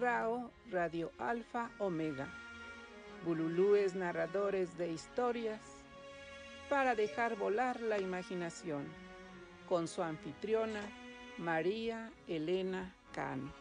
RAO Radio Alfa Omega. Bululúes narradores de historias para dejar volar la imaginación. Con su anfitriona María Elena Cano.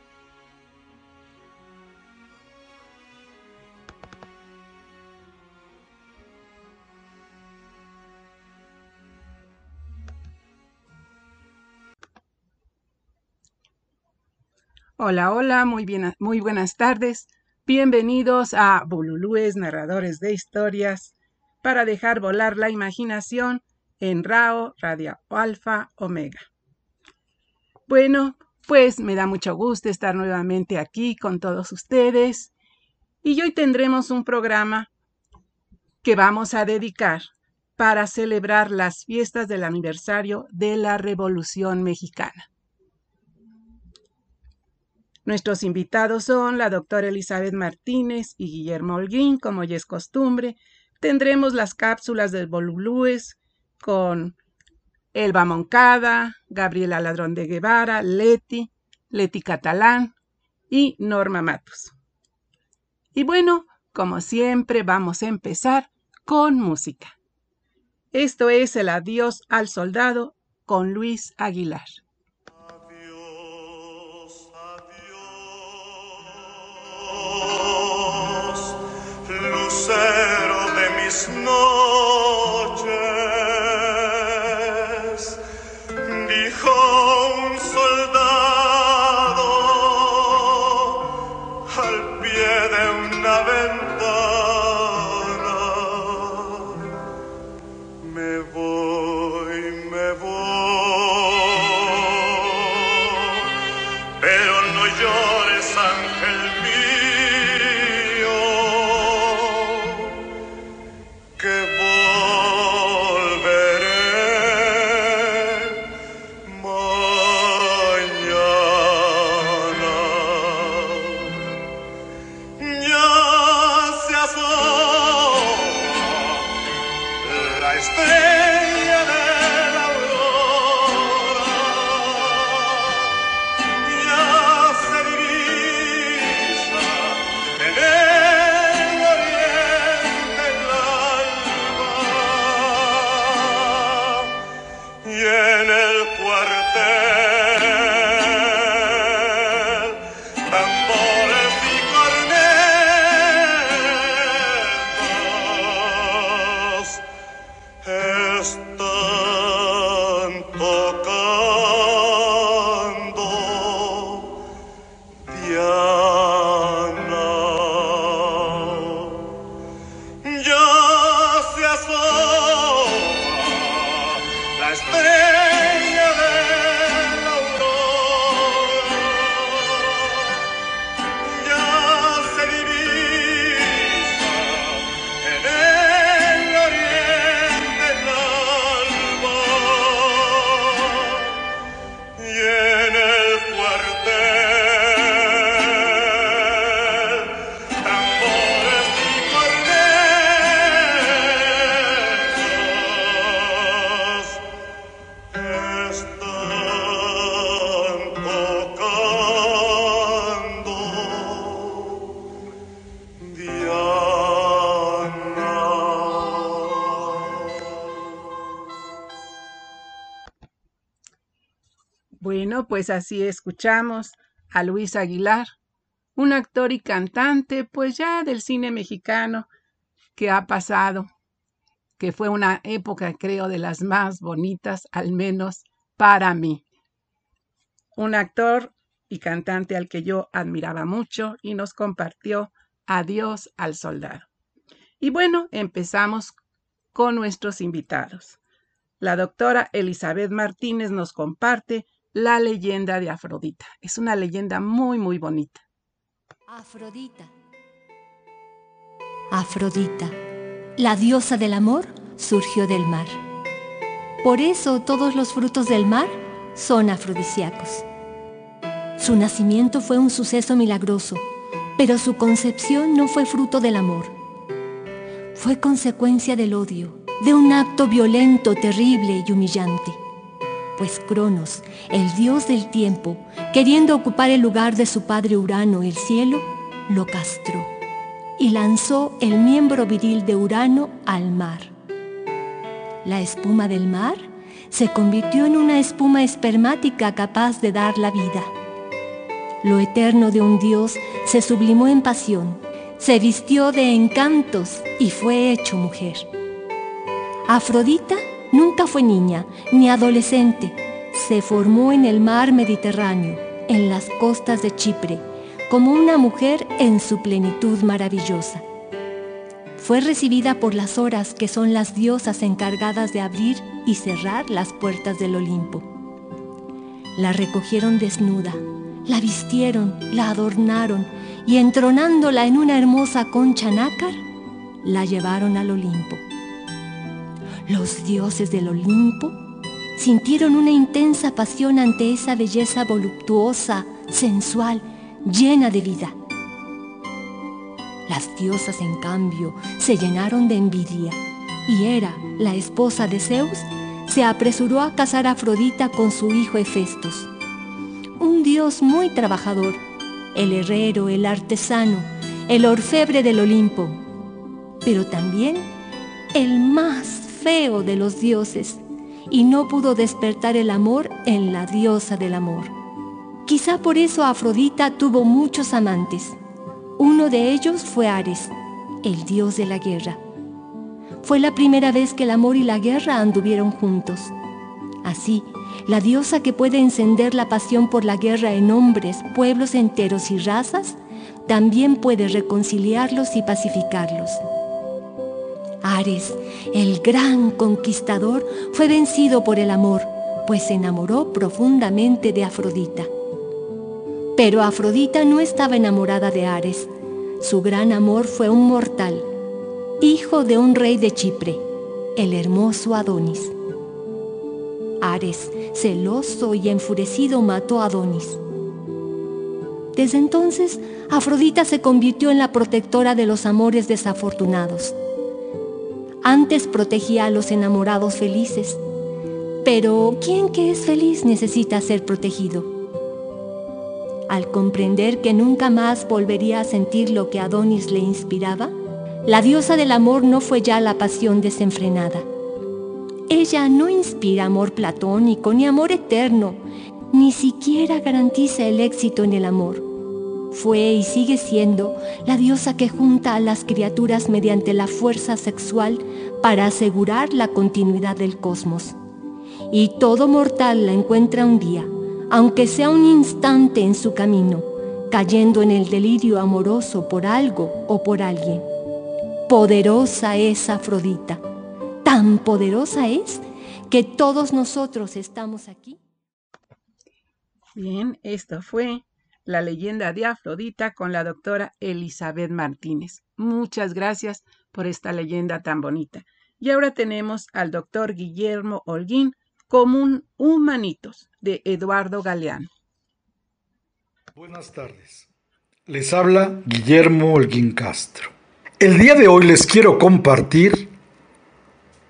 Hola, hola, muy, bien, muy buenas tardes. Bienvenidos a Bululúes Narradores de Historias para dejar volar la imaginación en RAO Radio Alfa Omega. Bueno, pues me da mucho gusto estar nuevamente aquí con todos ustedes y hoy tendremos un programa que vamos a dedicar para celebrar las fiestas del aniversario de la Revolución Mexicana. Nuestros invitados son la doctora Elizabeth Martínez y Guillermo Holguín, como ya es costumbre. Tendremos las cápsulas del Bolulúes con Elba Moncada, Gabriela Ladrón de Guevara, Leti, Leti Catalán y Norma Matos. Y bueno, como siempre, vamos a empezar con música. Esto es el Adiós al Soldado con Luis Aguilar. lucero de mis noches. Pues así escuchamos a Luis Aguilar, un actor y cantante, pues ya del cine mexicano que ha pasado, que fue una época, creo, de las más bonitas, al menos para mí. Un actor y cantante al que yo admiraba mucho y nos compartió Adiós al Soldado. Y bueno, empezamos con nuestros invitados. La doctora Elizabeth Martínez nos comparte la leyenda de Afrodita. Es una leyenda muy, muy bonita. Afrodita. Afrodita, la diosa del amor, surgió del mar. Por eso todos los frutos del mar son afrodisíacos. Su nacimiento fue un suceso milagroso, pero su concepción no fue fruto del amor. Fue consecuencia del odio, de un acto violento, terrible y humillante pues Cronos, el dios del tiempo, queriendo ocupar el lugar de su padre Urano, el cielo, lo castró y lanzó el miembro viril de Urano al mar. La espuma del mar se convirtió en una espuma espermática capaz de dar la vida. Lo eterno de un dios se sublimó en pasión, se vistió de encantos y fue hecho mujer. Afrodita nunca fue niña ni adolescente, se formó en el mar Mediterráneo, en las costas de Chipre, como una mujer en su plenitud maravillosa. Fue recibida por las horas que son las diosas encargadas de abrir y cerrar las puertas del Olimpo. La recogieron desnuda, la vistieron, la adornaron y entronándola en una hermosa concha nácar, la llevaron al Olimpo. Los dioses del Olimpo sintieron una intensa pasión ante esa belleza voluptuosa, sensual, llena de vida. Las diosas, en cambio, se llenaron de envidia y Hera, la esposa de Zeus, se apresuró a casar a Afrodita con su hijo Hefestos, un dios muy trabajador, el herrero, el artesano, el orfebre del Olimpo, pero también el más feo de los dioses, y no pudo despertar el amor en la diosa del amor. Quizá por eso Afrodita tuvo muchos amantes. Uno de ellos fue Ares, el dios de la guerra. Fue la primera vez que el amor y la guerra anduvieron juntos. Así, la diosa que puede encender la pasión por la guerra en hombres, pueblos enteros y razas, también puede reconciliarlos y pacificarlos. Ares, el gran conquistador, fue vencido por el amor, pues se enamoró profundamente de Afrodita. Pero Afrodita no estaba enamorada de Ares. Su gran amor fue un mortal, hijo de un rey de Chipre, el hermoso Adonis. Ares, celoso y enfurecido, mató a Adonis. Desde entonces, Afrodita se convirtió en la protectora de los amores desafortunados. Antes protegía a los enamorados felices, pero ¿quién que es feliz necesita ser protegido? al comprender que nunca más volvería a sentir lo que Adonis le inspiraba, la diosa del amor no fue ya la pasión desenfrenada. Ella no inspira amor platónico ni amor eterno, ni siquiera garantiza el éxito en el amor. Fue y sigue siendo la diosa que junta a las criaturas mediante la fuerza sexual para asegurar la continuidad del cosmos. Y todo mortal la encuentra un día aunque sea un instante en su camino, cayendo en el delirio amoroso por algo o por alguien. Poderosa es Afrodita, tan poderosa es que todos nosotros estamos aquí. Bien, esto fue la leyenda de Afrodita con la doctora Elizabeth Martínez. Muchas gracias por esta leyenda tan bonita. Y ahora tenemos al doctor Guillermo Holguín Común Humanitos de Eduardo Galeano. Buenas tardes. Les habla Guillermo Holguín Castro. El día de hoy les quiero compartir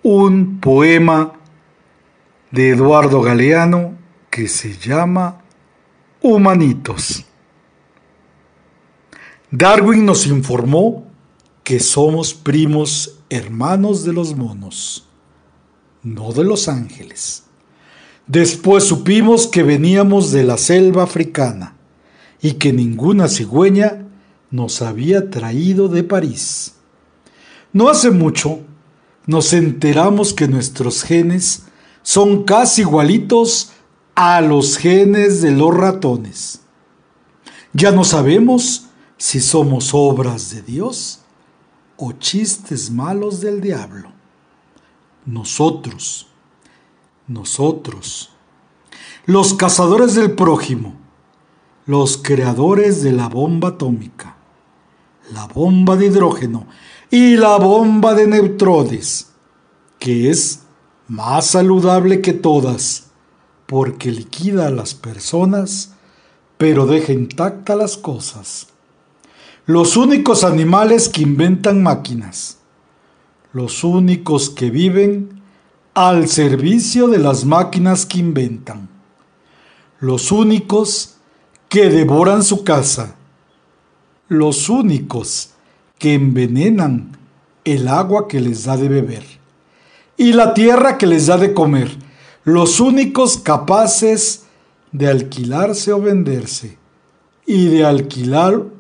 un poema de Eduardo Galeano que se llama Humanitos. Darwin nos informó que somos primos hermanos de los monos, no de los ángeles. Después supimos que veníamos de la selva africana y que ninguna cigüeña nos había traído de París. No hace mucho nos enteramos que nuestros genes son casi igualitos a los genes de los ratones. Ya no sabemos si somos obras de Dios o chistes malos del diablo. Nosotros, nosotros, los cazadores del prójimo, los creadores de la bomba atómica, la bomba de hidrógeno y la bomba de neutrones, que es más saludable que todas, porque liquida a las personas, pero deja intactas las cosas. Los únicos animales que inventan máquinas, los únicos que viven al servicio de las máquinas que inventan, los únicos que devoran su casa, los únicos que envenenan el agua que les da de beber y la tierra que les da de comer, los únicos capaces de alquilarse o venderse y de alquilar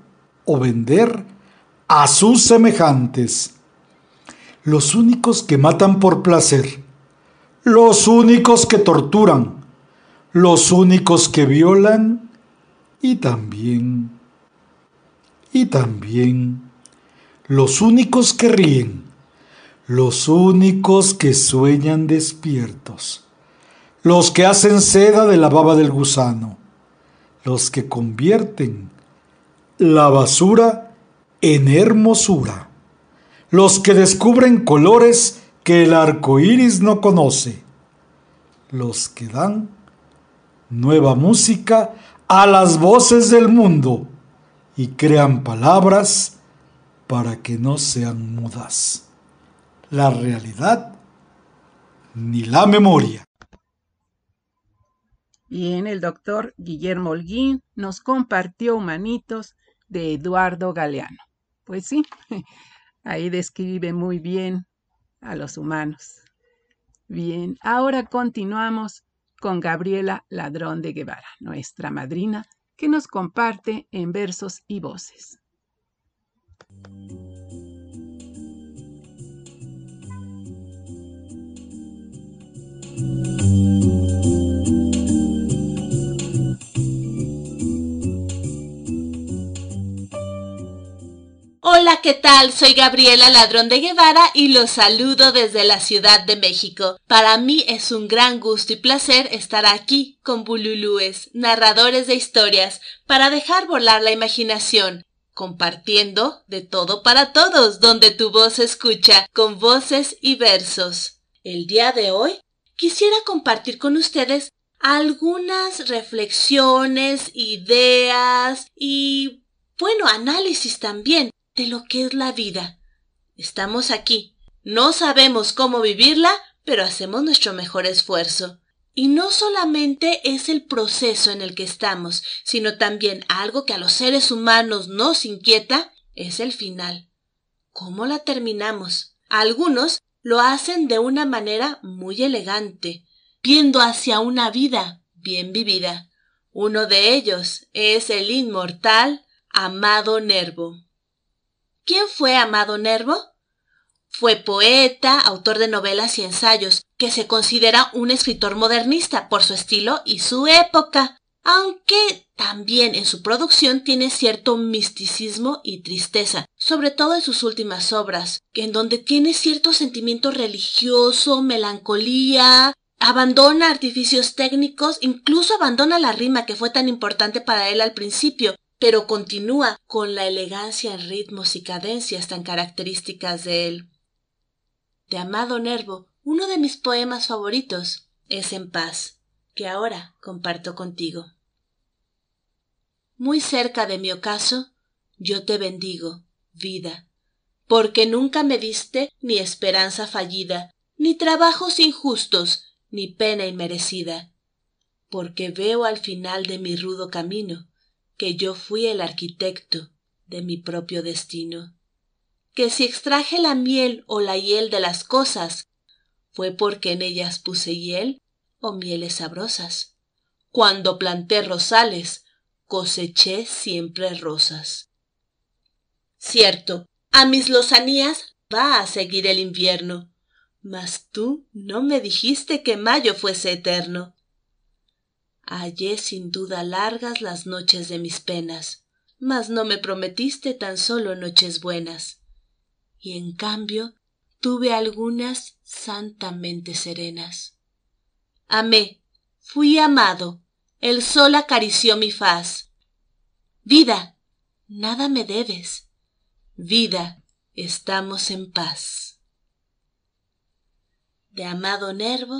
o vender a sus semejantes, los únicos que matan por placer, los únicos que torturan, los únicos que violan y también, y también, los únicos que ríen, los únicos que sueñan despiertos, los que hacen seda de la baba del gusano, los que convierten la basura en hermosura, los que descubren colores que el arco iris no conoce, los que dan nueva música a las voces del mundo y crean palabras para que no sean mudas. La realidad ni la memoria. Bien, el doctor Guillermo Holguín nos compartió Humanitos de Eduardo Galeano. Pues sí, ahí describe muy bien a los humanos. Bien, ahora continuamos con Gabriela Ladrón de Guevara, nuestra madrina, que nos comparte en versos y voces. Hola, ¿qué tal? Soy Gabriela Ladrón de Guevara y los saludo desde la Ciudad de México. Para mí es un gran gusto y placer estar aquí con bululúes, narradores de historias, para dejar volar la imaginación, compartiendo de todo para todos, donde tu voz escucha, con voces y versos. El día de hoy quisiera compartir con ustedes algunas reflexiones, ideas y, bueno, análisis también de lo que es la vida. Estamos aquí. No sabemos cómo vivirla, pero hacemos nuestro mejor esfuerzo. Y no solamente es el proceso en el que estamos, sino también algo que a los seres humanos nos inquieta, es el final. ¿Cómo la terminamos? Algunos lo hacen de una manera muy elegante, viendo hacia una vida bien vivida. Uno de ellos es el inmortal Amado Nervo. ¿Quién fue Amado Nervo? Fue poeta, autor de novelas y ensayos, que se considera un escritor modernista por su estilo y su época, aunque también en su producción tiene cierto misticismo y tristeza, sobre todo en sus últimas obras, en donde tiene cierto sentimiento religioso, melancolía, abandona artificios técnicos, incluso abandona la rima que fue tan importante para él al principio, pero continúa con la elegancia en ritmos y cadencias tan características de él. De Amado Nervo, uno de mis poemas favoritos es En paz, que ahora comparto contigo. Muy cerca de mi ocaso, yo te bendigo, vida, porque nunca me diste ni esperanza fallida, ni trabajos injustos, ni pena inmerecida, porque veo al final de mi rudo camino que yo fui el arquitecto de mi propio destino, que si extraje la miel o la hiel de las cosas, fue porque en ellas puse hiel o mieles sabrosas. Cuando planté rosales, coseché siempre rosas. Cierto, a mis lozanías va a seguir el invierno, mas tú no me dijiste que mayo fuese eterno. Hallé sin duda largas las noches de mis penas, mas no me prometiste tan solo noches buenas. Y en cambio tuve algunas santamente serenas. Amé, fui amado, el sol acarició mi faz. Vida, nada me debes. Vida, estamos en paz. De amado Nervo,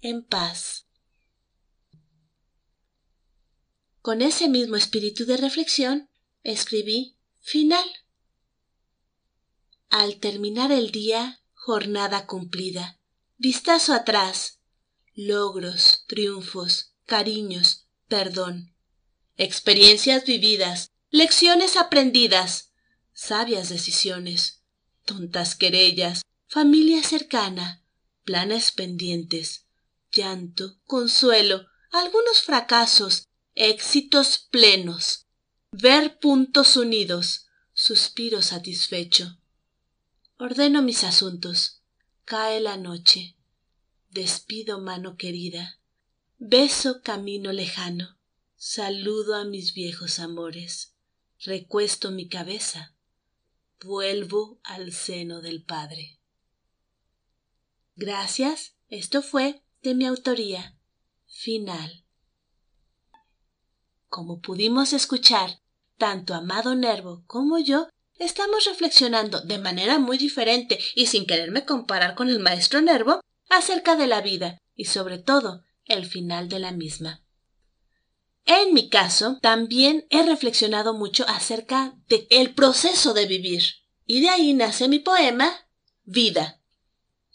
en paz. Con ese mismo espíritu de reflexión, escribí final. Al terminar el día, jornada cumplida, Vistazo atrás. Logros, triunfos, cariños, perdón. Experiencias vividas, lecciones aprendidas, sabias decisiones, tontas querellas, familia cercana, planes pendientes, llanto, consuelo, algunos fracasos, éxitos plenos, ver puntos unidos, suspiro satisfecho. Ordeno mis asuntos, cae la noche, despido mano querida, beso camino lejano, saludo a mis viejos amores, recuesto mi cabeza, vuelvo al seno del Padre. Gracias, esto fue de mi autoría. Final. Como pudimos escuchar, tanto Amado Nervo como yo estamos reflexionando de manera muy diferente y sin quererme comparar con el maestro Nervo acerca de la vida y sobre todo el final de la misma. En mi caso, también he reflexionado mucho acerca de el proceso de vivir y de ahí nace mi poema Vida.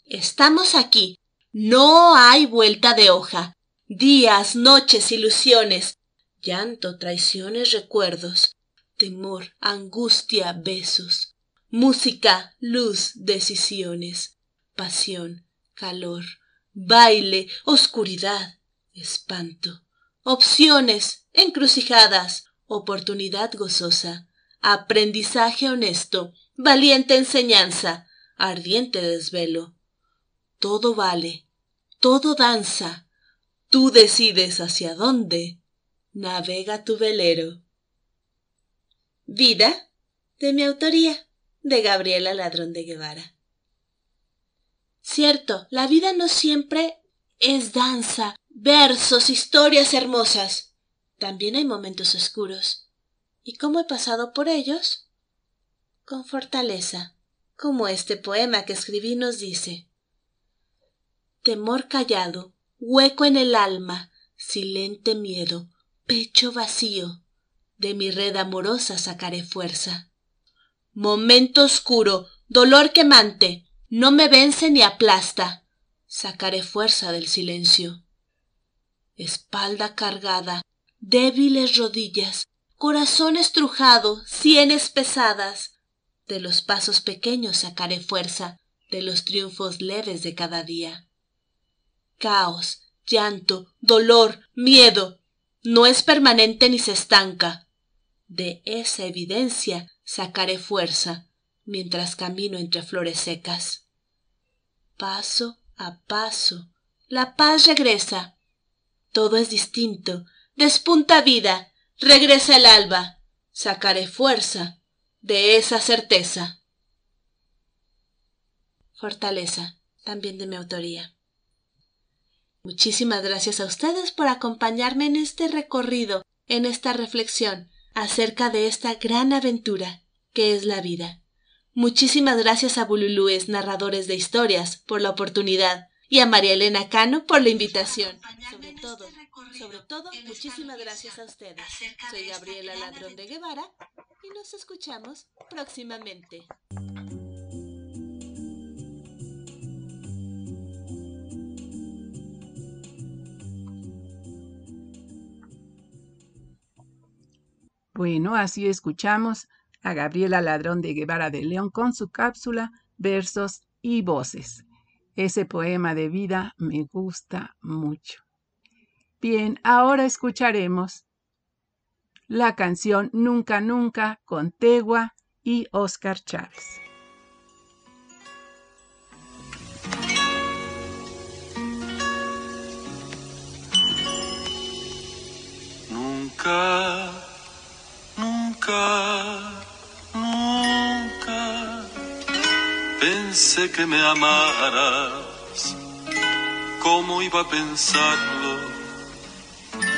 Estamos aquí, no hay vuelta de hoja, días, noches, ilusiones, llanto, traiciones, recuerdos, temor, angustia, besos, música, luz, decisiones, pasión, calor, baile, oscuridad, espanto, opciones, encrucijadas, oportunidad gozosa, aprendizaje honesto, valiente enseñanza, ardiente desvelo. Todo vale, todo danza, tú decides hacia dónde navega tu velero. Vida, de mi autoría, de Gabriela Ladrón de Guevara. Cierto, la vida no siempre es danza, versos, historias hermosas. También hay momentos oscuros. ¿Y cómo he pasado por ellos? Con fortaleza, como este poema que escribí nos dice. Temor callado, hueco en el alma, silente miedo, pecho vacío, de mi red amorosa sacaré fuerza. Momento oscuro, dolor quemante, no me vence ni aplasta, sacaré fuerza del silencio. Espalda cargada, débiles rodillas, corazón estrujado, sienes pesadas, de los pasos pequeños sacaré fuerza, de los triunfos leves de cada día. Caos, llanto, dolor, miedo, no es permanente ni se estanca. De esa evidencia sacaré fuerza mientras camino entre flores secas. Paso a paso, la paz regresa. Todo es distinto, despunta vida, regresa el alba. Sacaré fuerza de esa certeza. Fortaleza, también de mi autoría. Muchísimas gracias a ustedes por acompañarme en este recorrido, en esta reflexión acerca de esta gran aventura que es la vida. Muchísimas gracias a Bululúes, narradores de historias, por la oportunidad y a María Elena Cano por la invitación. Sobre todo, sobre todo, muchísimas gracias a ustedes. Soy Gabriela Ladrón de Guevara y nos escuchamos próximamente. Bueno, así escuchamos a Gabriela Ladrón de Guevara de León con su cápsula, versos y voces. Ese poema de vida me gusta mucho. Bien, ahora escucharemos la canción Nunca Nunca con Tegua y Oscar Chávez. Nunca Nunca, nunca pensé que me amaras. ¿Cómo iba a pensarlo?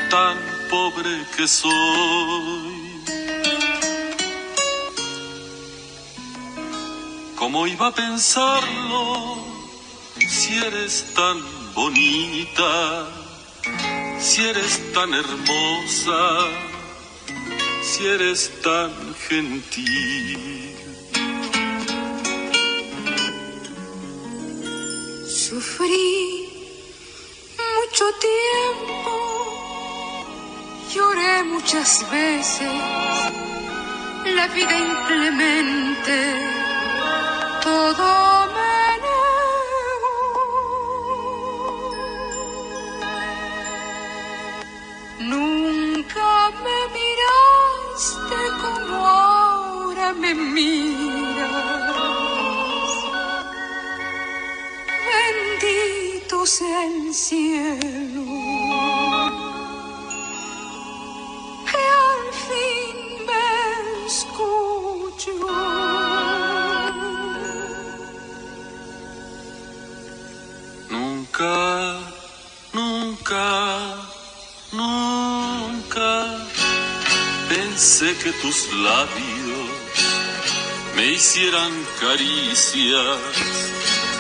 Tan pobre que soy. ¿Cómo iba a pensarlo si eres tan bonita? Si eres tan hermosa si eres tan gentil. Sufrí mucho tiempo, lloré muchas veces, la vida inclemente, todo me miras. Bendito sea el cielo. Que al fin me escucho. Nunca, nunca, nunca pensé que tus labios me hicieran caricias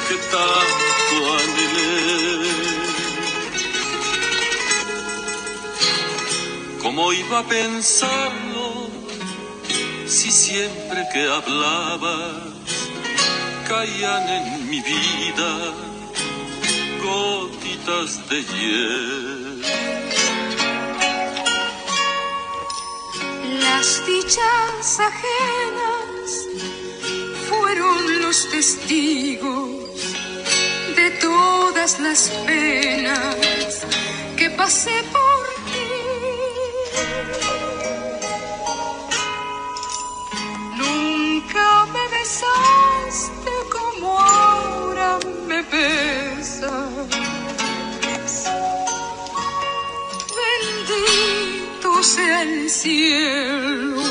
que tanto anhelé. ¿Cómo iba a pensarlo si siempre que hablabas caían en mi vida gotitas de hiel? Las dichas ajenas testigos de todas las penas que pasé por ti. Nunca me besaste como ahora me besas. Bendito sea el cielo.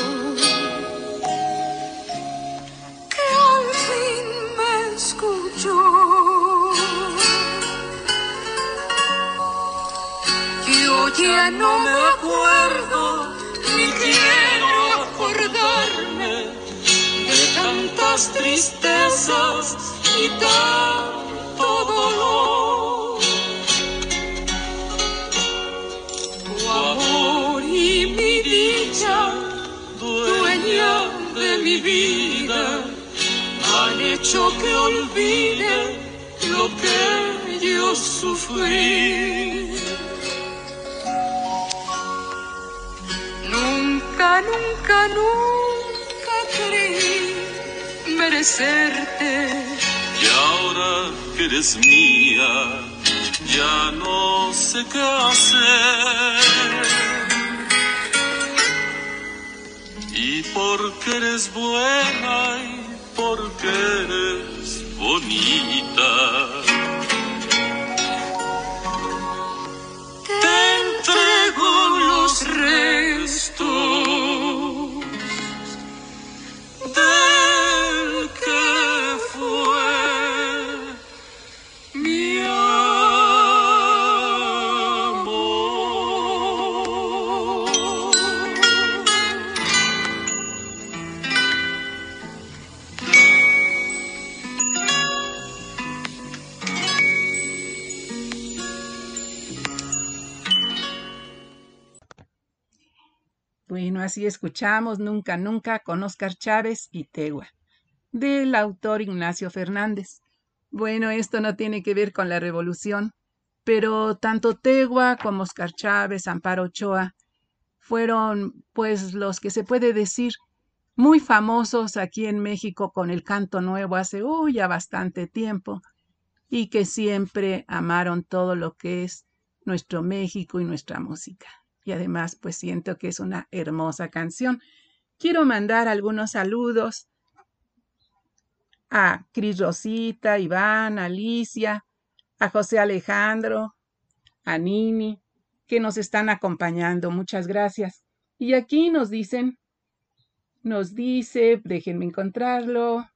Ya no me acuerdo ni quiero acordarme de tantas tristezas y tanto dolor. Tu amor y mi dicha, dueña de mi vida, han hecho que olvide lo que yo sufrí. Nunca, nunca, nunca creí merecerte. Y ahora que eres mía, ya no sé qué hacer. Y porque eres buena y porque eres bonita. Te entrego los restos así escuchamos Nunca, Nunca con Óscar Chávez y Tegua, del autor Ignacio Fernández. Bueno, esto no tiene que ver con la revolución, pero tanto Tegua como Óscar Chávez, Amparo Ochoa, fueron pues los que se puede decir muy famosos aquí en México con el canto nuevo hace uy, ya bastante tiempo y que siempre amaron todo lo que es nuestro México y nuestra música. Y además, pues siento que es una hermosa canción. Quiero mandar algunos saludos a Cris Rosita, Iván, Alicia, a José Alejandro, a Nini, que nos están acompañando. Muchas gracias. Y aquí nos dicen, nos dice, déjenme encontrarlo.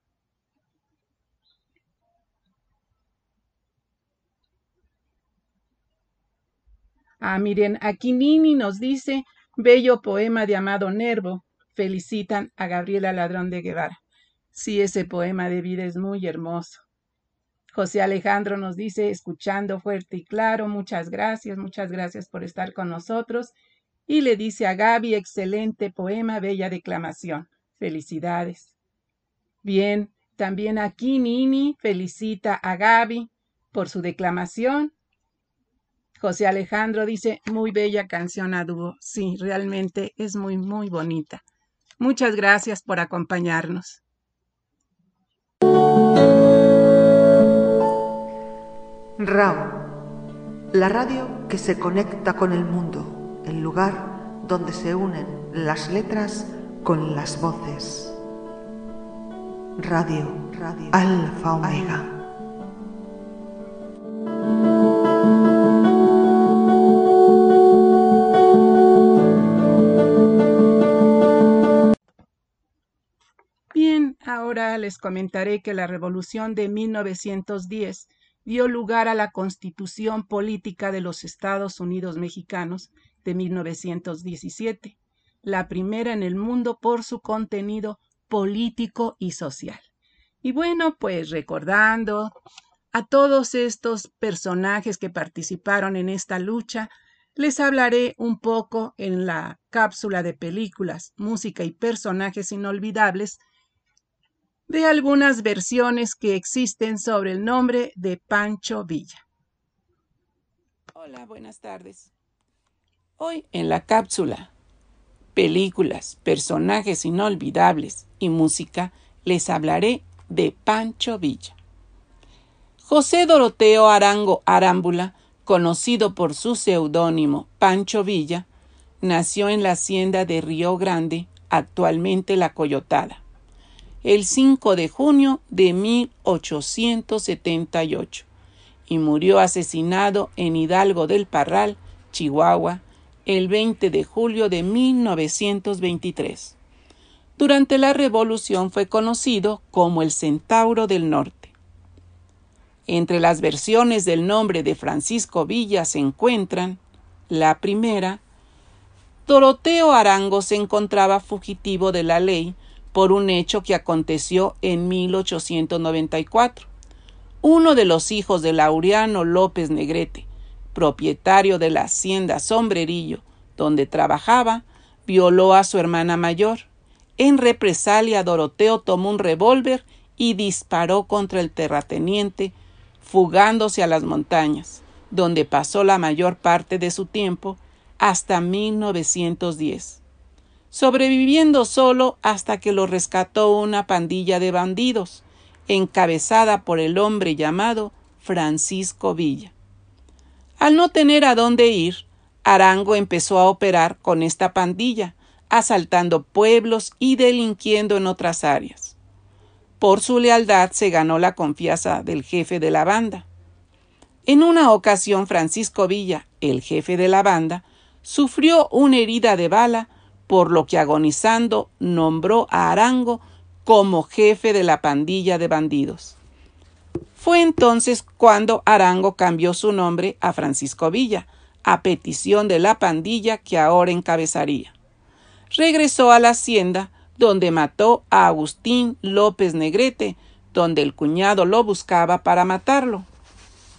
Ah, miren, aquí Nini nos dice, bello poema de Amado Nervo. Felicitan a Gabriela Ladrón de Guevara. Sí, ese poema de vida es muy hermoso. José Alejandro nos dice, escuchando fuerte y claro, muchas gracias, muchas gracias por estar con nosotros. Y le dice a Gaby, excelente poema, bella declamación. Felicidades. Bien, también aquí Nini felicita a Gaby. por su declamación. José Alejandro dice, muy bella canción a dúo. Sí, realmente es muy, muy bonita. Muchas gracias por acompañarnos. RAM, la radio que se conecta con el mundo, el lugar donde se unen las letras con las voces. Radio, radio, Alfa Omega. Ahora les comentaré que la revolución de 1910 dio lugar a la Constitución Política de los Estados Unidos Mexicanos de 1917, la primera en el mundo por su contenido político y social. Y bueno, pues recordando a todos estos personajes que participaron en esta lucha, les hablaré un poco en la cápsula de películas, música y personajes inolvidables de algunas versiones que existen sobre el nombre de Pancho Villa. Hola, buenas tardes. Hoy en la cápsula películas, personajes inolvidables y música les hablaré de Pancho Villa. José Doroteo Arango Arámbula, conocido por su seudónimo Pancho Villa, nació en la hacienda de Río Grande, actualmente La Coyotada el 5 de junio de 1878 y murió asesinado en Hidalgo del Parral, Chihuahua, el 20 de julio de 1923. Durante la Revolución fue conocido como el Centauro del Norte. Entre las versiones del nombre de Francisco Villa se encuentran la primera, Doroteo Arango se encontraba fugitivo de la ley por un hecho que aconteció en 1894. Uno de los hijos de Laureano López Negrete, propietario de la hacienda Sombrerillo, donde trabajaba, violó a su hermana mayor. En represalia, Doroteo tomó un revólver y disparó contra el terrateniente, fugándose a las montañas, donde pasó la mayor parte de su tiempo hasta 1910 sobreviviendo solo hasta que lo rescató una pandilla de bandidos, encabezada por el hombre llamado Francisco Villa. Al no tener a dónde ir, Arango empezó a operar con esta pandilla, asaltando pueblos y delinquiendo en otras áreas. Por su lealtad se ganó la confianza del jefe de la banda. En una ocasión Francisco Villa, el jefe de la banda, sufrió una herida de bala por lo que agonizando nombró a Arango como jefe de la pandilla de bandidos. Fue entonces cuando Arango cambió su nombre a Francisco Villa, a petición de la pandilla que ahora encabezaría. Regresó a la hacienda, donde mató a Agustín López Negrete, donde el cuñado lo buscaba para matarlo.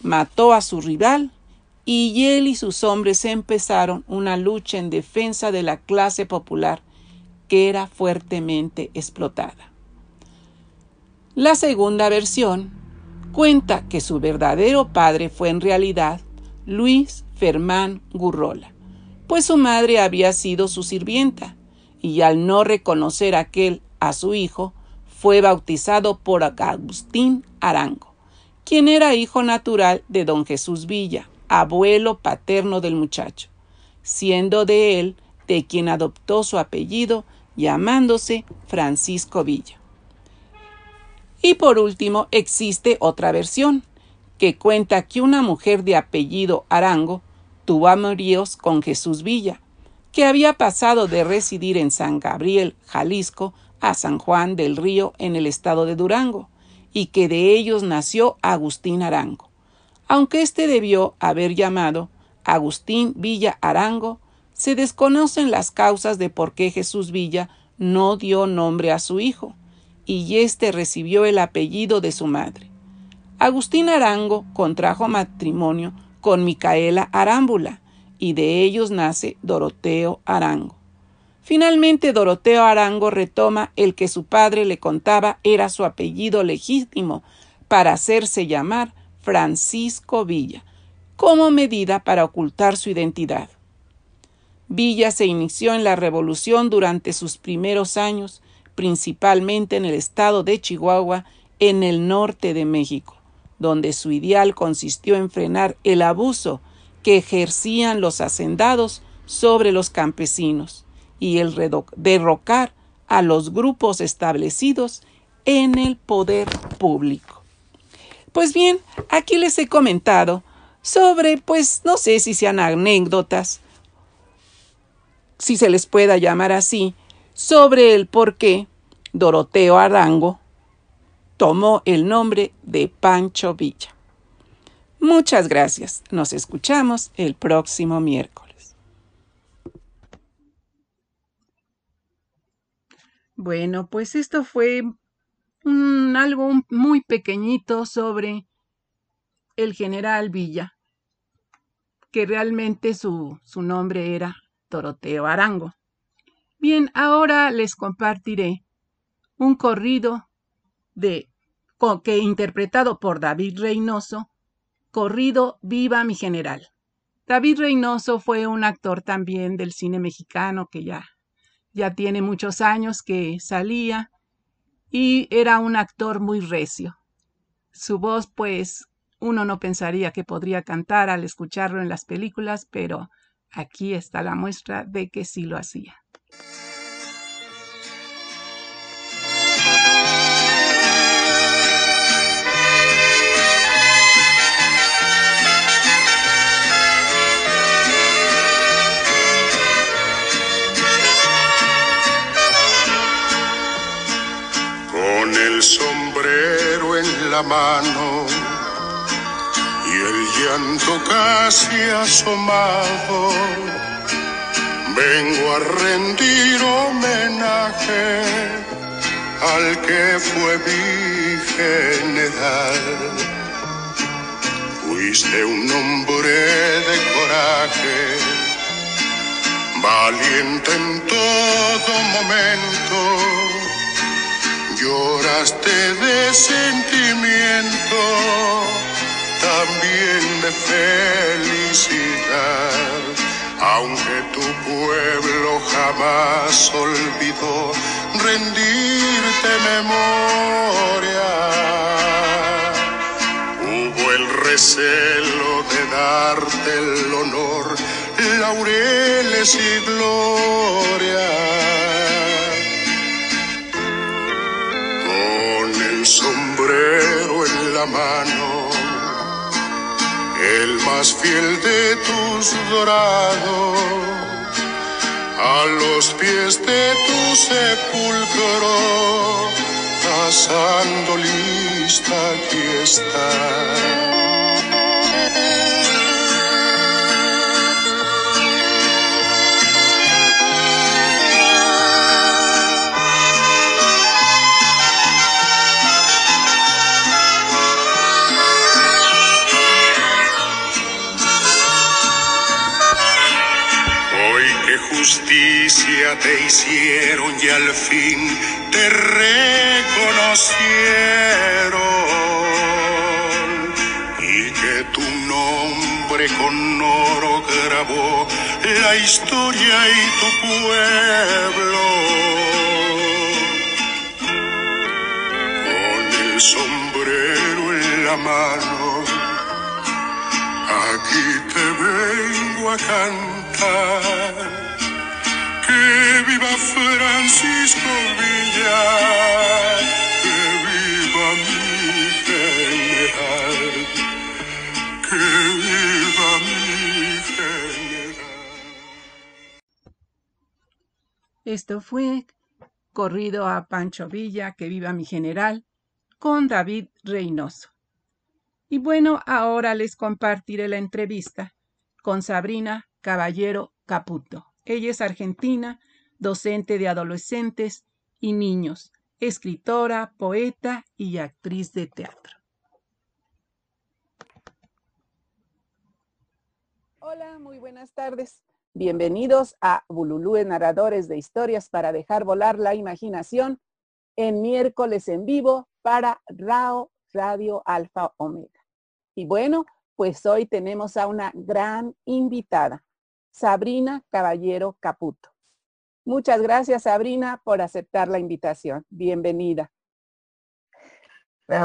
Mató a su rival y él y sus hombres empezaron una lucha en defensa de la clase popular que era fuertemente explotada. La segunda versión cuenta que su verdadero padre fue en realidad Luis Fermán Gurrola, pues su madre había sido su sirvienta, y al no reconocer aquel a su hijo, fue bautizado por Agustín Arango, quien era hijo natural de don Jesús Villa, abuelo paterno del muchacho, siendo de él de quien adoptó su apellido llamándose Francisco Villa. Y por último existe otra versión, que cuenta que una mujer de apellido Arango tuvo amoríos con Jesús Villa, que había pasado de residir en San Gabriel, Jalisco, a San Juan del Río en el estado de Durango, y que de ellos nació Agustín Arango aunque éste debió haber llamado Agustín Villa Arango, se desconocen las causas de por qué Jesús Villa no dio nombre a su hijo, y éste recibió el apellido de su madre. Agustín Arango contrajo matrimonio con Micaela Arámbula, y de ellos nace Doroteo Arango. Finalmente Doroteo Arango retoma el que su padre le contaba era su apellido legítimo para hacerse llamar Francisco Villa, como medida para ocultar su identidad. Villa se inició en la revolución durante sus primeros años, principalmente en el estado de Chihuahua, en el norte de México, donde su ideal consistió en frenar el abuso que ejercían los hacendados sobre los campesinos y el derrocar a los grupos establecidos en el poder público. Pues bien, aquí les he comentado sobre, pues no sé si sean anécdotas, si se les pueda llamar así, sobre el por qué Doroteo Arango tomó el nombre de Pancho Villa. Muchas gracias. Nos escuchamos el próximo miércoles. Bueno, pues esto fue un, algo muy pequeñito sobre el general Villa, que realmente su, su nombre era Doroteo Arango. Bien, ahora les compartiré un corrido de que interpretado por David Reynoso, corrido Viva mi general. David Reynoso fue un actor también del cine mexicano que ya ya tiene muchos años que salía y era un actor muy recio. Su voz, pues, uno no pensaría que podría cantar al escucharlo en las películas, pero Aquí está la muestra de que sí lo hacía. Sombrero en la mano llanto casi asomado, vengo a rendir homenaje al que fue mi general. Fuiste un hombre de coraje, valiente en todo momento, lloraste de sentimiento también de felicidad, aunque tu pueblo jamás olvidó rendirte memoria. Hubo el recelo de darte el honor, laureles y gloria. Sombrero en la mano el más fiel de tus dorados, a los pies de tu sepulcro, pasando lista aquí está. Que viva Francisco Villa, que viva mi general, que viva mi. Esto fue corrido a Pancho Villa, que viva mi general, con David Reynoso. Y bueno, ahora les compartiré la entrevista con Sabrina Caballero Caputo. Ella es argentina, docente de adolescentes y niños, escritora, poeta y actriz de teatro. Hola, muy buenas tardes. Bienvenidos a Bululúe Narradores de Historias para dejar volar la imaginación en miércoles en vivo para RAO Radio Alfa Omega. Y bueno, pues hoy tenemos a una gran invitada, Sabrina Caballero Caputo. Muchas gracias, Sabrina, por aceptar la invitación. Bienvenida.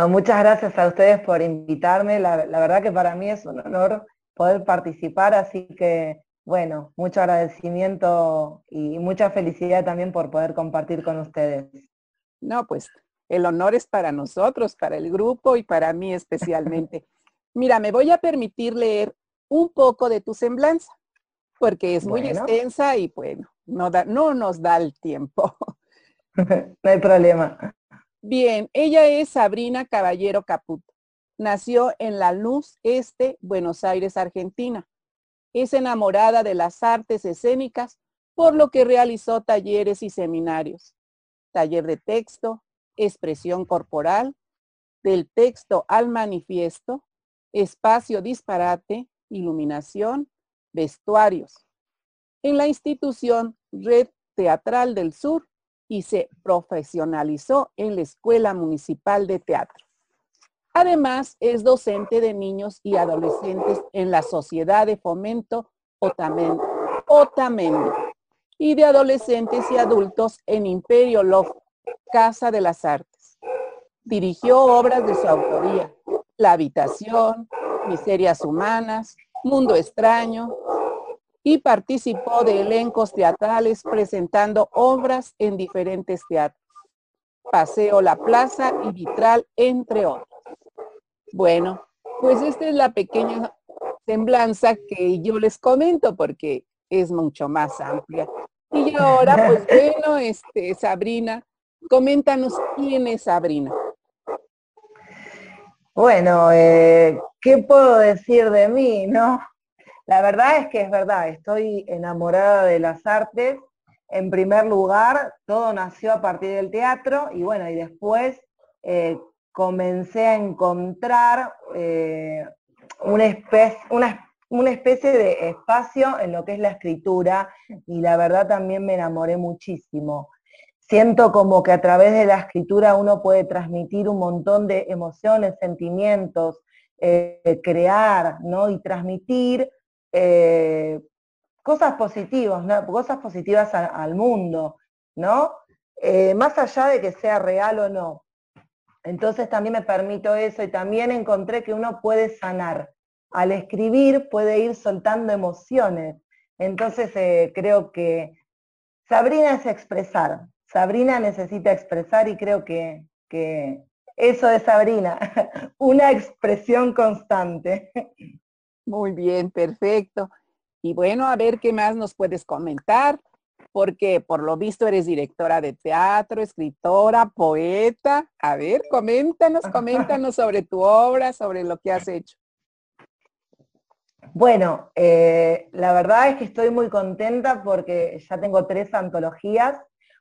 muchas gracias a ustedes por invitarme. La, verdad que para mí es un honor poder participar, así que, bueno, mucho agradecimiento y mucha felicidad también por poder compartir con ustedes. No, pues el honor es para nosotros, para el grupo y para mí especialmente. Mira, me voy a permitir leer un poco de tu semblanza, porque es muy extensa y bueno, no, da, no nos da el tiempo. no hay problema. Bien, ella es Sabrina Caballero Caputo. Nació en La Luz Este, Buenos Aires, Argentina. Es enamorada de las artes escénicas, por lo que realizó talleres y seminarios. Taller de texto, expresión corporal, del texto al manifiesto, espacio disparate, iluminación, vestuarios. En la institución Red Teatral del Sur y se profesionalizó en la Escuela Municipal de Teatro. Además, es docente de niños y adolescentes en la Sociedad de Fomento Otamendi y de adolescentes y adultos en Imperio Love, Casa de las Artes. Dirigió obras de su autoría, La Habitación, Miserias Humanas, Mundo Extraño, y participó de elencos teatrales presentando obras en diferentes teatros. Paseo La Plaza y Vitral, entre otros. Bueno, pues esta es la pequeña semblanza que yo les comento porque es mucho más amplia. Y ahora, pues bueno, este, Sabrina, coméntanos quién es Sabrina. Bueno, eh, ¿qué puedo decir de mí, no? La verdad es que es verdad, estoy enamorada de las artes. En primer lugar, todo nació a partir del teatro y bueno, y después eh, comencé a encontrar eh, una, especie, una, especie de espacio en lo que es la escritura y la verdad también me enamoré muchísimo. Siento como que a través de la escritura uno puede transmitir un montón de emociones, sentimientos, eh, crear, ¿no? Y transmitir eh, cosas positivas, cosas positivas al mundo, ¿no? más allá de que sea real o no. Entonces también me permito eso y también encontré que uno puede sanar. Al escribir puede ir soltando emociones. Entonces eh, creo que Sabrina es expresar. Sabrina necesita expresar y creo que, que eso es Sabrina, una expresión constante. Muy bien, perfecto. Y bueno, a ver qué más nos puedes comentar porque por lo visto eres directora de teatro, escritora, poeta. A ver, coméntanos, coméntanos sobre tu obra, sobre lo que has hecho. Bueno, eh, la verdad es que estoy muy contenta porque ya tengo tres antologías.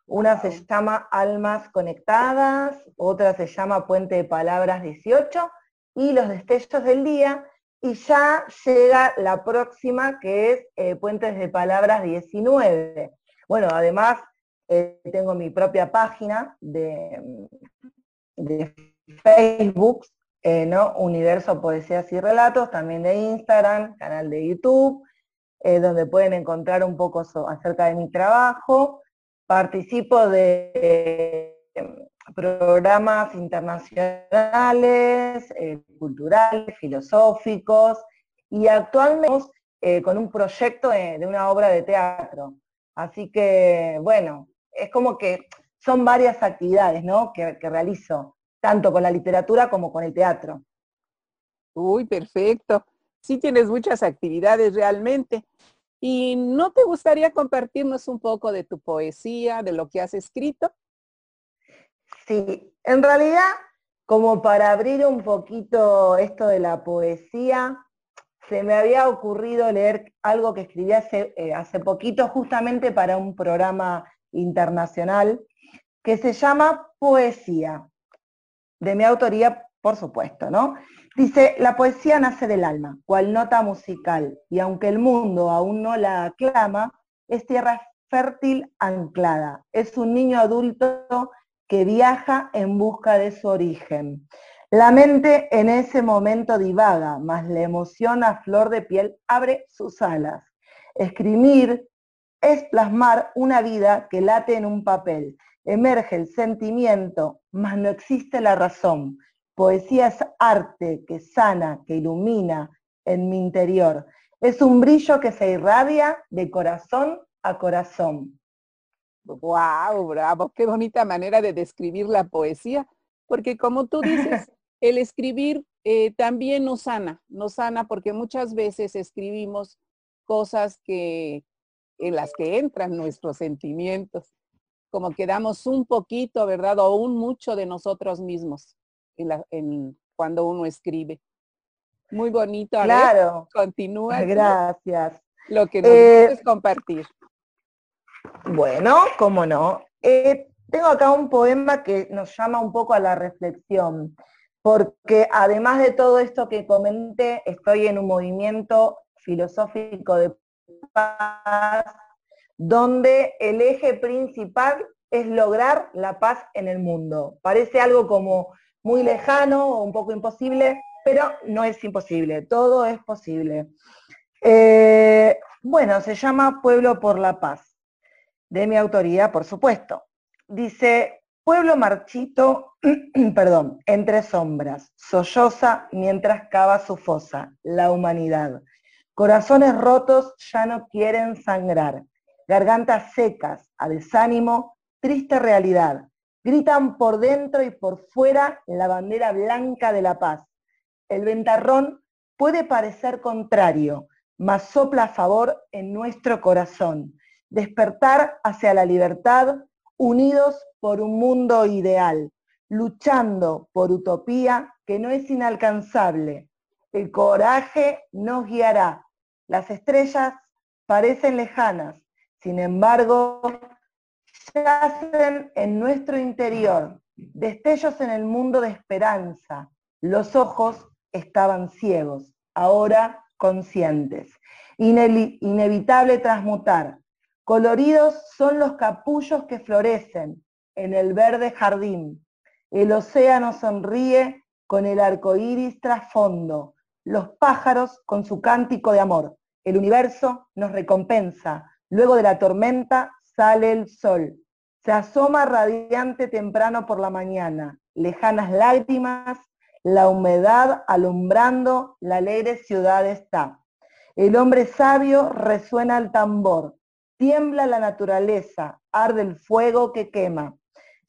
Una se llama Almas Conectadas, otra se llama Puente de Palabras 18 y Los Destellos del Día. Y ya llega la próxima que es eh, Puentes de Palabras 19. Bueno, además eh, tengo mi propia página de, Facebook, eh, ¿no? Universo Poesías y Relatos, también de Instagram, canal de YouTube, donde pueden encontrar un poco acerca de mi trabajo. Participo de programas internacionales, culturales, filosóficos, y actualmente con un proyecto de una obra de teatro Así que, bueno, es como que son varias actividades, ¿no? Que, realizo, tanto con la literatura como con el teatro. Uy, perfecto. Sí tienes muchas actividades realmente. ¿Y no te gustaría compartirnos un poco de tu poesía, de lo que has escrito? Sí, en realidad, como para abrir un poquito esto de la poesía, se me había ocurrido leer algo que escribí hace, eh, hace poquito justamente para un programa internacional que se llama Poesía, de mi autoría, por supuesto, ¿no? Dice, la poesía nace del alma, cual nota musical, y aunque el mundo aún no la aclama, es tierra fértil anclada, es un niño adulto que viaja en busca de su origen. La mente en ese momento divaga, mas la emoción a flor de piel abre sus alas. Escribir es plasmar una vida que late en un papel. Emerge el sentimiento, mas no existe la razón. Poesía es arte que sana, que ilumina en mi interior. Es un brillo que se irradia de corazón a corazón. ¡Wow! Bravo, qué bonita manera de describir la poesía, porque como tú dices, el escribir eh, también nos sana, nos sana porque muchas veces escribimos cosas que en las que entran nuestros sentimientos, como que damos un poquito, ¿verdad? O un mucho de nosotros mismos en cuando uno escribe. Muy bonito. claro. continúa. Gracias. Lo que nos eh, compartir. Bueno, cómo no. Eh, tengo acá un poema que nos llama un poco a la reflexión, porque además de todo esto que comenté, estoy en un movimiento filosófico de paz, donde el eje principal es lograr la paz en el mundo. Parece algo como muy lejano o un poco imposible, pero no es imposible, todo es posible. Eh, bueno, se llama Pueblo por la Paz, de mi autoría, por supuesto. Dice, pueblo marchito, perdón, entre sombras, solloza mientras cava su fosa, la humanidad. Corazones rotos ya no quieren sangrar, gargantas secas, a desánimo, triste realidad. Gritan por dentro y por fuera la bandera blanca de la paz. El ventarrón puede parecer contrario, mas sopla a favor en nuestro corazón. Despertar hacia la libertad, unidos por un mundo ideal, luchando por utopía que no es inalcanzable. El coraje nos guiará las estrellas parecen lejanas, sin embargo, yacen en nuestro interior, destellos en el mundo de esperanza. Los ojos estaban ciegos, ahora conscientes. inevitable transmutar. Coloridos son los capullos que florecen en el verde jardín. El océano sonríe con el arco iris trasfondo los pájaros con su cántico de amor. El universo nos recompensa. Luego de la tormenta sale el sol. Se asoma radiante temprano por la mañana. Lejanas lágrimas, la humedad alumbrando la alegre ciudad está. El hombre sabio resuena el tambor. Tiembla la naturaleza, arde el fuego que quema.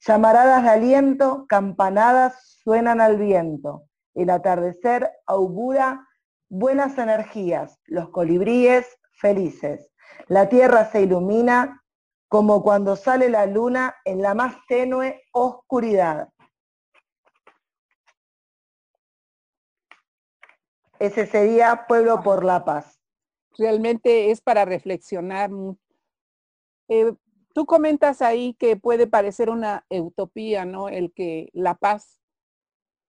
Llamaradas de aliento, campanadas suenan al viento. El atardecer augura buenas energías, los colibríes felices. La tierra se ilumina como cuando sale la luna en la más tenue oscuridad. Ese sería Pueblo por la Paz. Realmente es para reflexionar. Eh, tú comentas ahí que puede parecer una utopía, ¿no? El que la paz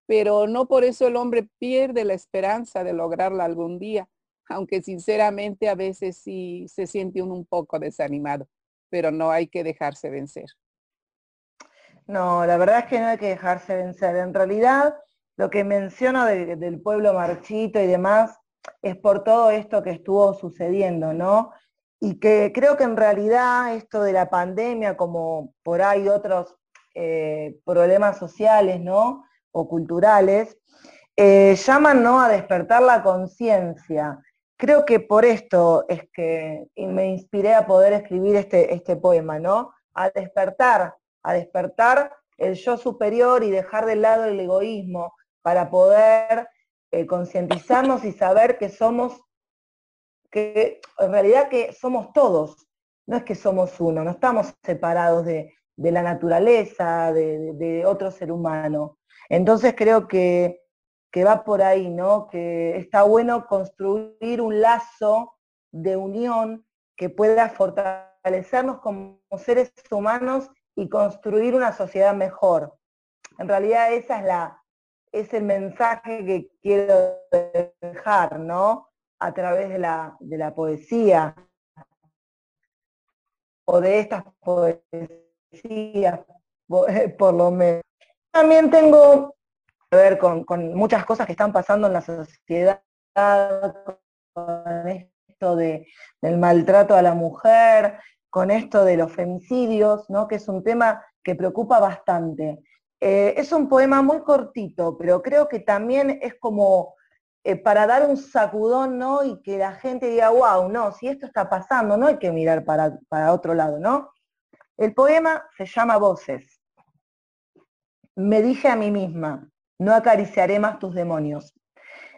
pero no por eso el hombre pierde la esperanza de lograrla algún día, aunque sinceramente a veces sí se siente uno un poco desanimado, pero no hay que dejarse vencer. No, la verdad es que no hay que dejarse vencer. En realidad, lo que menciono del pueblo marchito y demás es por todo esto que estuvo sucediendo, ¿no? Y que creo que en realidad esto de la pandemia, como por ahí otros eh, problemas sociales, ¿no? o culturales, eh, llaman ¿no? a despertar la conciencia. Creo que por esto es que me inspiré a poder escribir este, este poema, ¿no? A despertar, a despertar el yo superior y dejar de lado el egoísmo para poder eh, concientizarnos y saber que somos, que en realidad que somos todos, no es que somos uno, no estamos separados de, la naturaleza, de, de, otro ser humano. Entonces creo que, va por ahí, ¿no? Que está bueno construir un lazo de unión que pueda fortalecernos como seres humanos y construir una sociedad mejor. En realidad esa es la, es el mensaje que quiero dejar, ¿no? A través de la, de la poesía o de estas poesías, por lo menos. También tengo ver con, muchas cosas que están pasando en la sociedad, con esto del maltrato a la mujer, con esto de los femicidios, ¿no? que es un tema que preocupa bastante. Eh, es un poema muy cortito, pero creo que también es como eh, para dar un sacudón, ¿no? Y que la gente diga, wow, no, si esto está pasando, no hay que mirar para, para otro lado, ¿no? El poema se llama Voces. Me dije a mí misma, no acariciaré más tus demonios,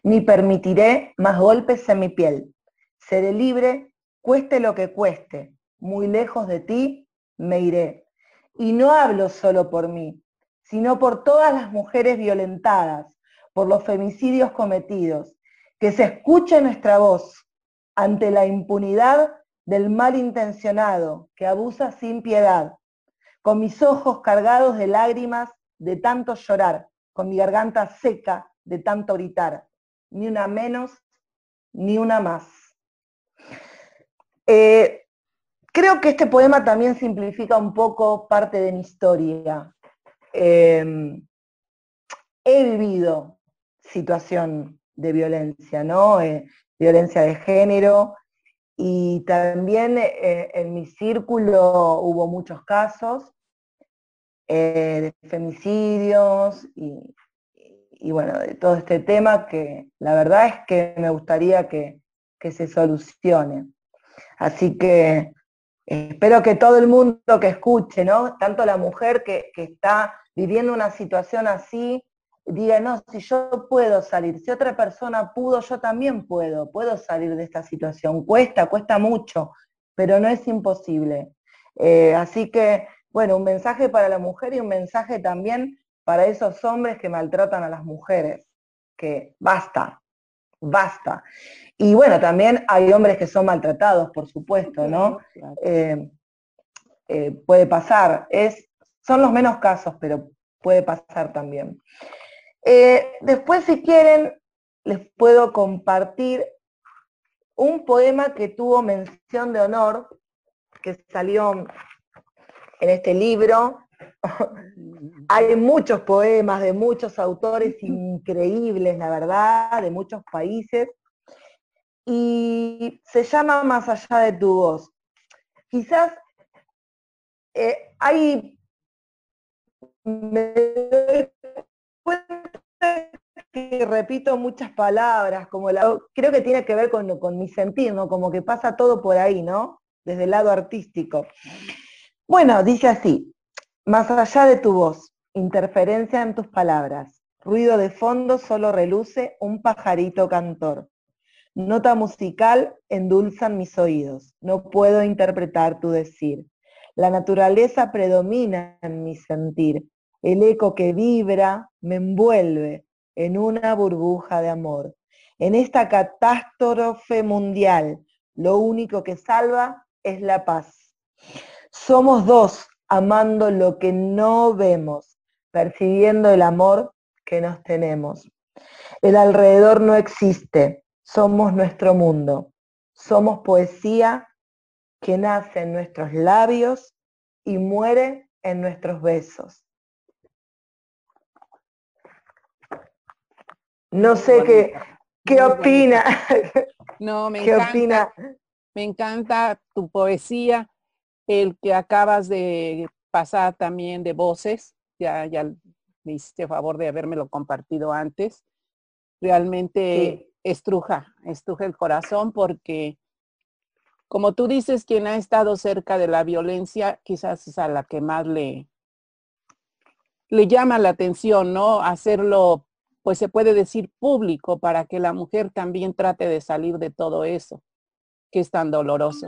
ni permitiré más golpes en mi piel. Seré libre, cueste lo que cueste, muy lejos de ti me iré. Y no hablo solo por mí, sino por todas las mujeres violentadas, por los femicidios cometidos, que se escuche nuestra voz ante la impunidad del malintencionado que abusa sin piedad, con mis ojos cargados de lágrimas de tanto llorar, con mi garganta seca de tanto gritar, ni una menos, ni una más. Eh, creo que este poema también simplifica un poco parte de mi historia. Eh, he vivido situación de violencia, ¿no? Eh, violencia de género. Y también eh, en mi círculo hubo muchos casos eh, de femicidios y, bueno, de todo este tema que la verdad es que me gustaría que, se solucione. Así que espero que todo el mundo que escuche, ¿no? Tanto la mujer que, que está viviendo una situación así, diga, no, si yo puedo salir, si otra persona pudo, yo también puedo, puedo salir de esta situación. Cuesta, cuesta mucho, pero no es imposible. Eh, así que, bueno, un mensaje para la mujer y un mensaje también para esos hombres que maltratan a las mujeres, que basta, basta. Y bueno, también hay hombres que son maltratados, por supuesto, ¿no? Eh, eh, puede pasar, es, son los menos casos, pero puede pasar también. Eh, después, si quieren, les puedo compartir un poema que tuvo mención de honor, que salió en este libro. Hay muchos poemas de muchos autores increíbles, la verdad, de muchos países. Y se llama Más allá de tu voz. Quizás eh, hay que repito muchas palabras, como la, creo que tiene que ver con, con mi sentir, ¿no? Como que pasa todo por ahí, ¿no? Desde el lado artístico. Bueno, dice así, más allá de tu voz, interferencia en tus palabras, ruido de fondo solo reluce un pajarito cantor. Nota musical endulzan mis oídos, no puedo interpretar tu decir. La naturaleza predomina en mi sentir, el eco que vibra me envuelve en una burbuja de amor. En esta catástrofe mundial, lo único que salva es la paz. Somos dos amando lo que no vemos, percibiendo el amor que nos tenemos. El alrededor no existe, somos nuestro mundo. Somos poesía que nace en nuestros labios y muere en nuestros besos. No sé qué, qué opina. No, me encanta. Me encanta tu poesía, el que acabas de pasar también de voces. Ya, ya me hiciste favor de habérmelo compartido antes. Realmente estruja, estruja el corazón porque, como tú dices, quien ha estado cerca de la violencia, quizás es a la que más le, le llama la atención, ¿no? Hacerlo pues se puede decir público para que la mujer también trate de salir de todo eso que es tan doloroso.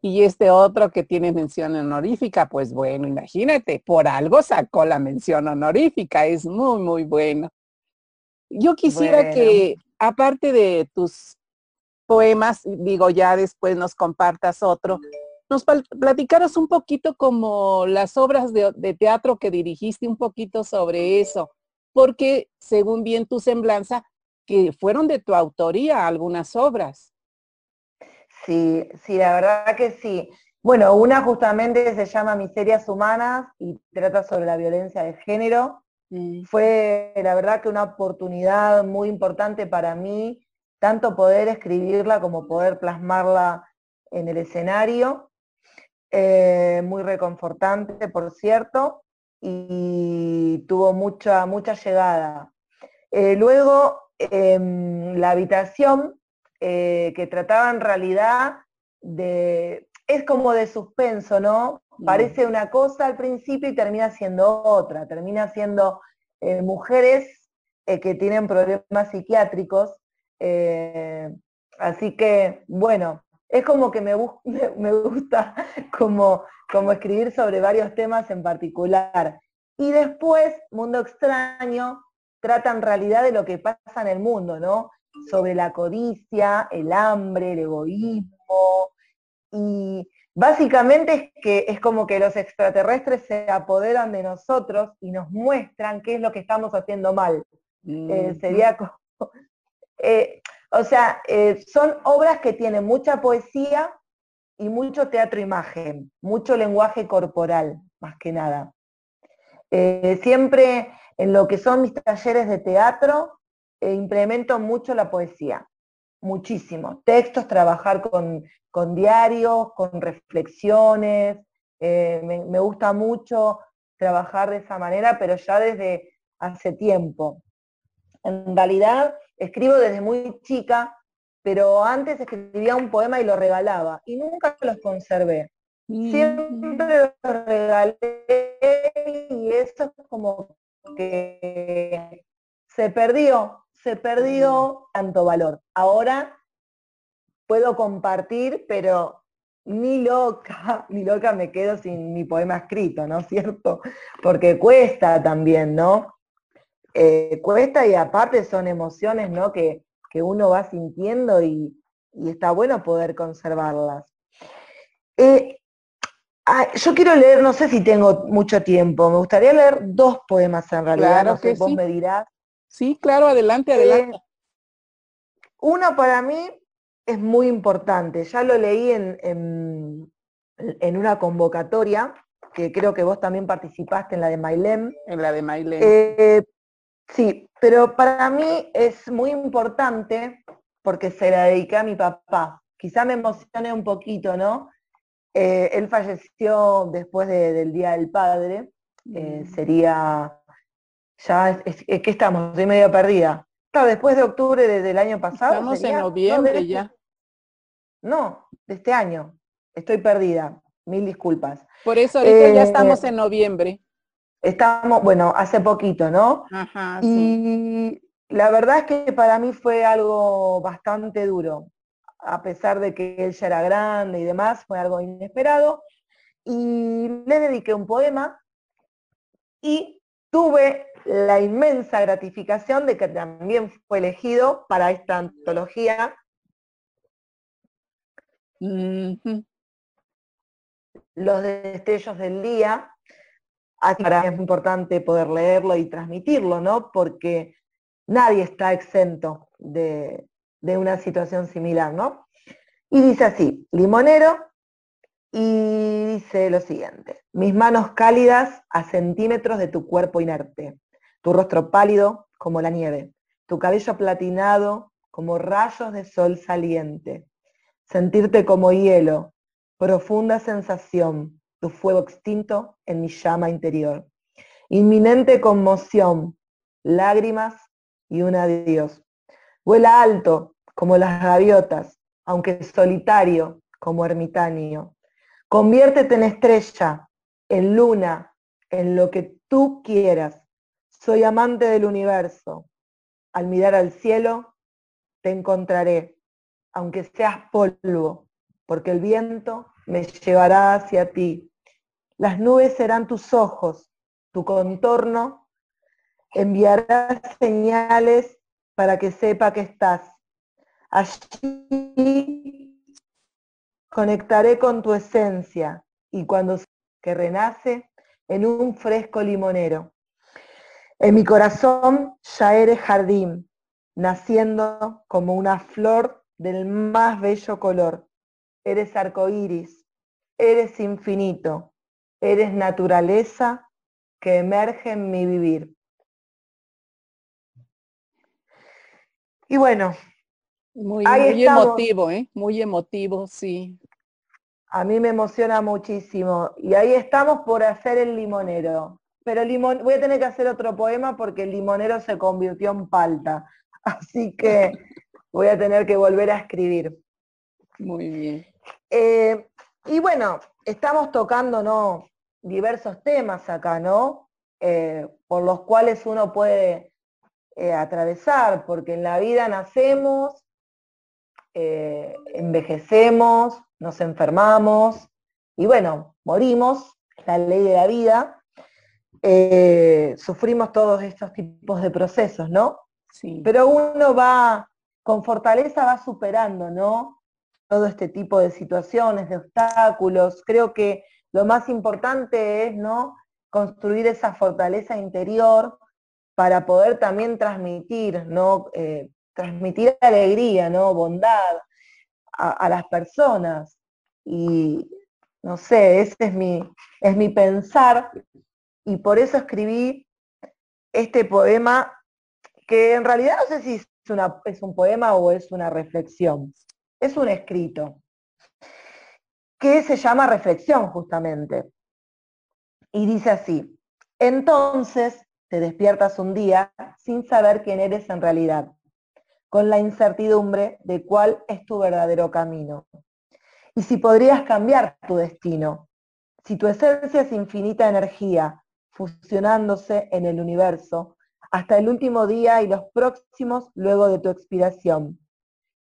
Y este otro que tiene mención honorífica, pues bueno, imagínate, por algo sacó la mención honorífica, es muy, muy bueno. Yo quisiera que, aparte de tus poemas, digo, ya después nos compartas otro, nos platicaras un poquito como las obras de, de teatro que dirigiste, un poquito sobre eso porque según bien tu semblanza, que fueron de tu autoría algunas obras. Sí, sí, la verdad que sí. Bueno, una justamente se llama Miserias Humanas y trata sobre la violencia de género. Mm. Fue la verdad que una oportunidad muy importante para mí, tanto poder escribirla como poder plasmarla en el escenario. Eh, muy reconfortante, por cierto, y tuvo mucha, mucha llegada. Eh, luego, em, la habitación, eh, que trataba en realidad de, es como de suspenso, ¿no? Mm. Parece una cosa al principio y termina siendo otra, termina siendo eh, mujeres eh, que tienen problemas psiquiátricos. Así que, bueno, es como que me, me gusta como, como escribir sobre varios temas en particular. Y después, Mundo Extraño trata en realidad de lo que pasa en el mundo, ¿no? Sobre la codicia, el hambre, el egoísmo, y básicamente es que es como que los extraterrestres se apoderan de nosotros y nos muestran qué es lo que estamos haciendo mal. Eh, sería como, eh, o sea, eh, son obras que tienen mucha poesía y mucho teatro-imagen, mucho lenguaje corporal, más que nada. siempre en lo que son mis talleres de teatro, implemento mucho la poesía muchísimo. Textos, trabajar con, diarios, con reflexiones. Eh, me, gusta mucho trabajar de esa manera, pero ya desde hace tiempo. En realidad, escribo desde muy chica, pero antes escribía un poema y lo regalaba, y nunca los conservé. Siempre los regalé y eso es como que se perdió, se perdió tanto valor. Ahora puedo compartir, pero ni loca, ni loca me quedo sin mi poema escrito, ¿no es cierto? Porque cuesta también, ¿no? Eh, cuesta y aparte son emociones, ¿no? Que, uno va sintiendo y, está bueno poder conservarlas. Eh, yo quiero leer, no sé si tengo mucho tiempo, me gustaría leer dos poemas en realidad, no sé, vos me dirás. Sí, claro, adelante, adelante. Eh, uno para mí es muy importante, ya lo leí en, en, una convocatoria, que creo que vos también participaste en la de Mailem. En la de Mailem. Eh, sí, pero para mí es muy importante porque se la dediqué a mi papá. Quizá me emocioné un poquito, ¿no? Eh, él falleció después del Día del Padre, mm. sería ya es, que estamos, estoy medio perdida. Claro, después de octubre desde el año pasado. Estamos en noviembre este ya. No, de este año. Estoy perdida. Mil disculpas. Por eso ahorita ya eh, estamos en noviembre. Estamos, bueno, hace poquito, ¿no? Ajá, y la verdad es que para mí fue algo bastante duro. A pesar de que él ya era grande y demás, fue algo inesperado. Y le dediqué un poema y tuve la inmensa gratificación de que también fue elegido para esta antología. Los destellos del día. Así para mí es muy importante poder leerlo y transmitirlo, ¿no? Porque nadie está exento de, de una situación similar, ¿no? Y dice así, limonero, y dice lo siguiente, mis manos cálidas a centímetros de tu cuerpo inerte, tu rostro pálido como la nieve, tu cabello platinado como rayos de sol saliente, sentirte como hielo, profunda sensación, tu fuego extinto en mi llama interior, inminente conmoción, lágrimas y un adiós. Vuela alto como las gaviotas, aunque solitario como ermitaño. Conviértete en estrella, en luna, en lo que tú quieras. Soy amante del universo. Al mirar al cielo, te encontraré, aunque seas polvo, porque el viento me llevará hacia ti. Las nubes serán tus ojos, tu contorno enviará señales para que sepa que estás. Allí Conectaré con tu esencia y cuando que renace en un fresco limonero. En mi corazón ya eres jardín, naciendo como una flor del más bello color. Eres arcoíris, eres infinito, eres naturaleza que emerge en mi vivir. Y bueno, muy, muy emotivo, ¿eh? Muy emotivo, sí. A mí me emociona muchísimo. Y ahí estamos por hacer el limonero. Pero limon... voy a tener que hacer otro poema porque el limonero se convirtió en palta. Así que voy a tener que volver a escribir. Muy bien. Eh, y bueno, estamos tocando ¿no? diversos temas acá, ¿no? Eh, por los cuales uno puede eh, atravesar, porque en la vida nacemos, envejecemos, nos enfermamos y bueno, morimos, la ley de la vida, sufrimos todos estos tipos de procesos, ¿no? Sí. Pero uno va, con fortaleza va superando, ¿no? todo este tipo de situaciones, de obstáculos. Creo que lo más importante es ¿no? construir esa fortaleza interior para poder también transmitir, ¿no? Eh, transmitir alegría, ¿no? bondad a, las personas. Y no sé, ese es mi, es mi pensar y por eso escribí este poema que en realidad no sé si es, es un poema o es una reflexión es un escrito que se llama reflexión justamente. Y dice así, entonces te despiertas un día sin saber quién eres en realidad, con la incertidumbre de cuál es tu verdadero camino. Y si podrías cambiar tu destino, si tu esencia es infinita energía, fusionándose en el universo, hasta el último día y los próximos luego de tu expiración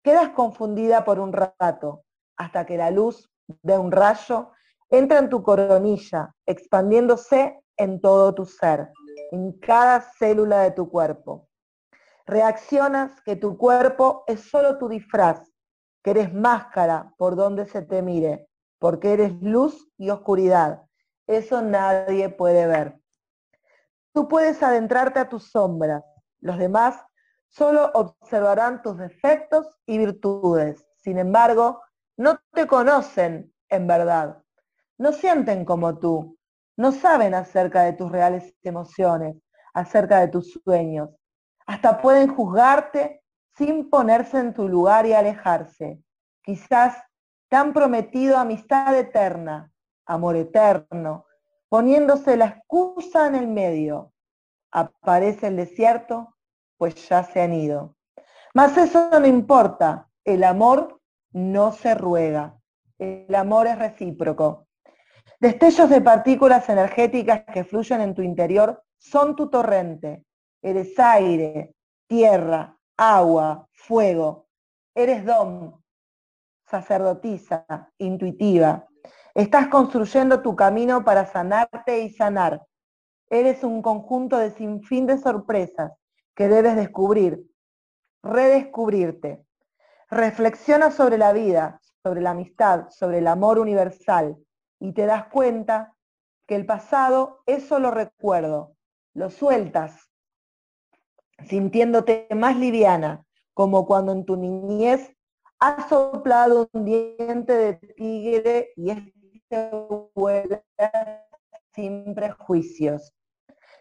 Quedas confundida por un rato, hasta que la luz de un rayo entra en tu coronilla, expandiéndose en todo tu ser, en cada célula de tu cuerpo. Reaccionas que tu cuerpo es solo tu disfraz, que eres máscara por donde se te mire, porque eres luz y oscuridad. Eso nadie puede ver. Tú puedes adentrarte a tus sombras, los demás solo observarán tus defectos y virtudes. Sin embargo, no te conocen en verdad. No sienten como tú. No saben acerca de tus reales emociones, acerca de tus sueños. Hasta pueden juzgarte sin ponerse en tu lugar y alejarse. Quizás te han prometido amistad eterna, amor eterno, poniéndose la excusa en el medio. Aparece el desierto pues ya se han ido. Mas eso no importa, el amor no se ruega, el amor es recíproco. Destellos de partículas energéticas que fluyen en tu interior son tu torrente. Eres aire, tierra, agua, fuego. Eres dom, sacerdotisa, intuitiva. Estás construyendo tu camino para sanarte y sanar. Eres un conjunto de sinfín de sorpresas que debes descubrir, redescubrirte. Reflexiona sobre la vida, sobre la amistad, sobre el amor universal y te das cuenta que el pasado es solo recuerdo. Lo sueltas, sintiéndote más liviana, como cuando en tu niñez has soplado un diente de tigre y este vuela sin prejuicios.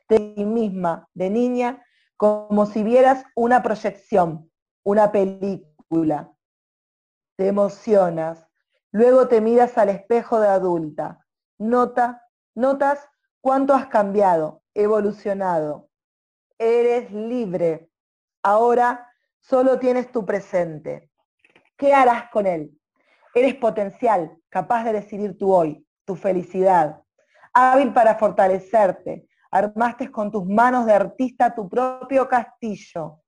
De ti misma, de niña, como si vieras una proyección, una película. Te emocionas, luego te miras al espejo de adulta. Nota, notas cuánto has cambiado, evolucionado. Eres libre. Ahora solo tienes tu presente. ¿Qué harás con él? Eres potencial, capaz de decidir tu hoy, tu felicidad, hábil para fortalecerte, armaste con tus manos de artista tu propio castillo,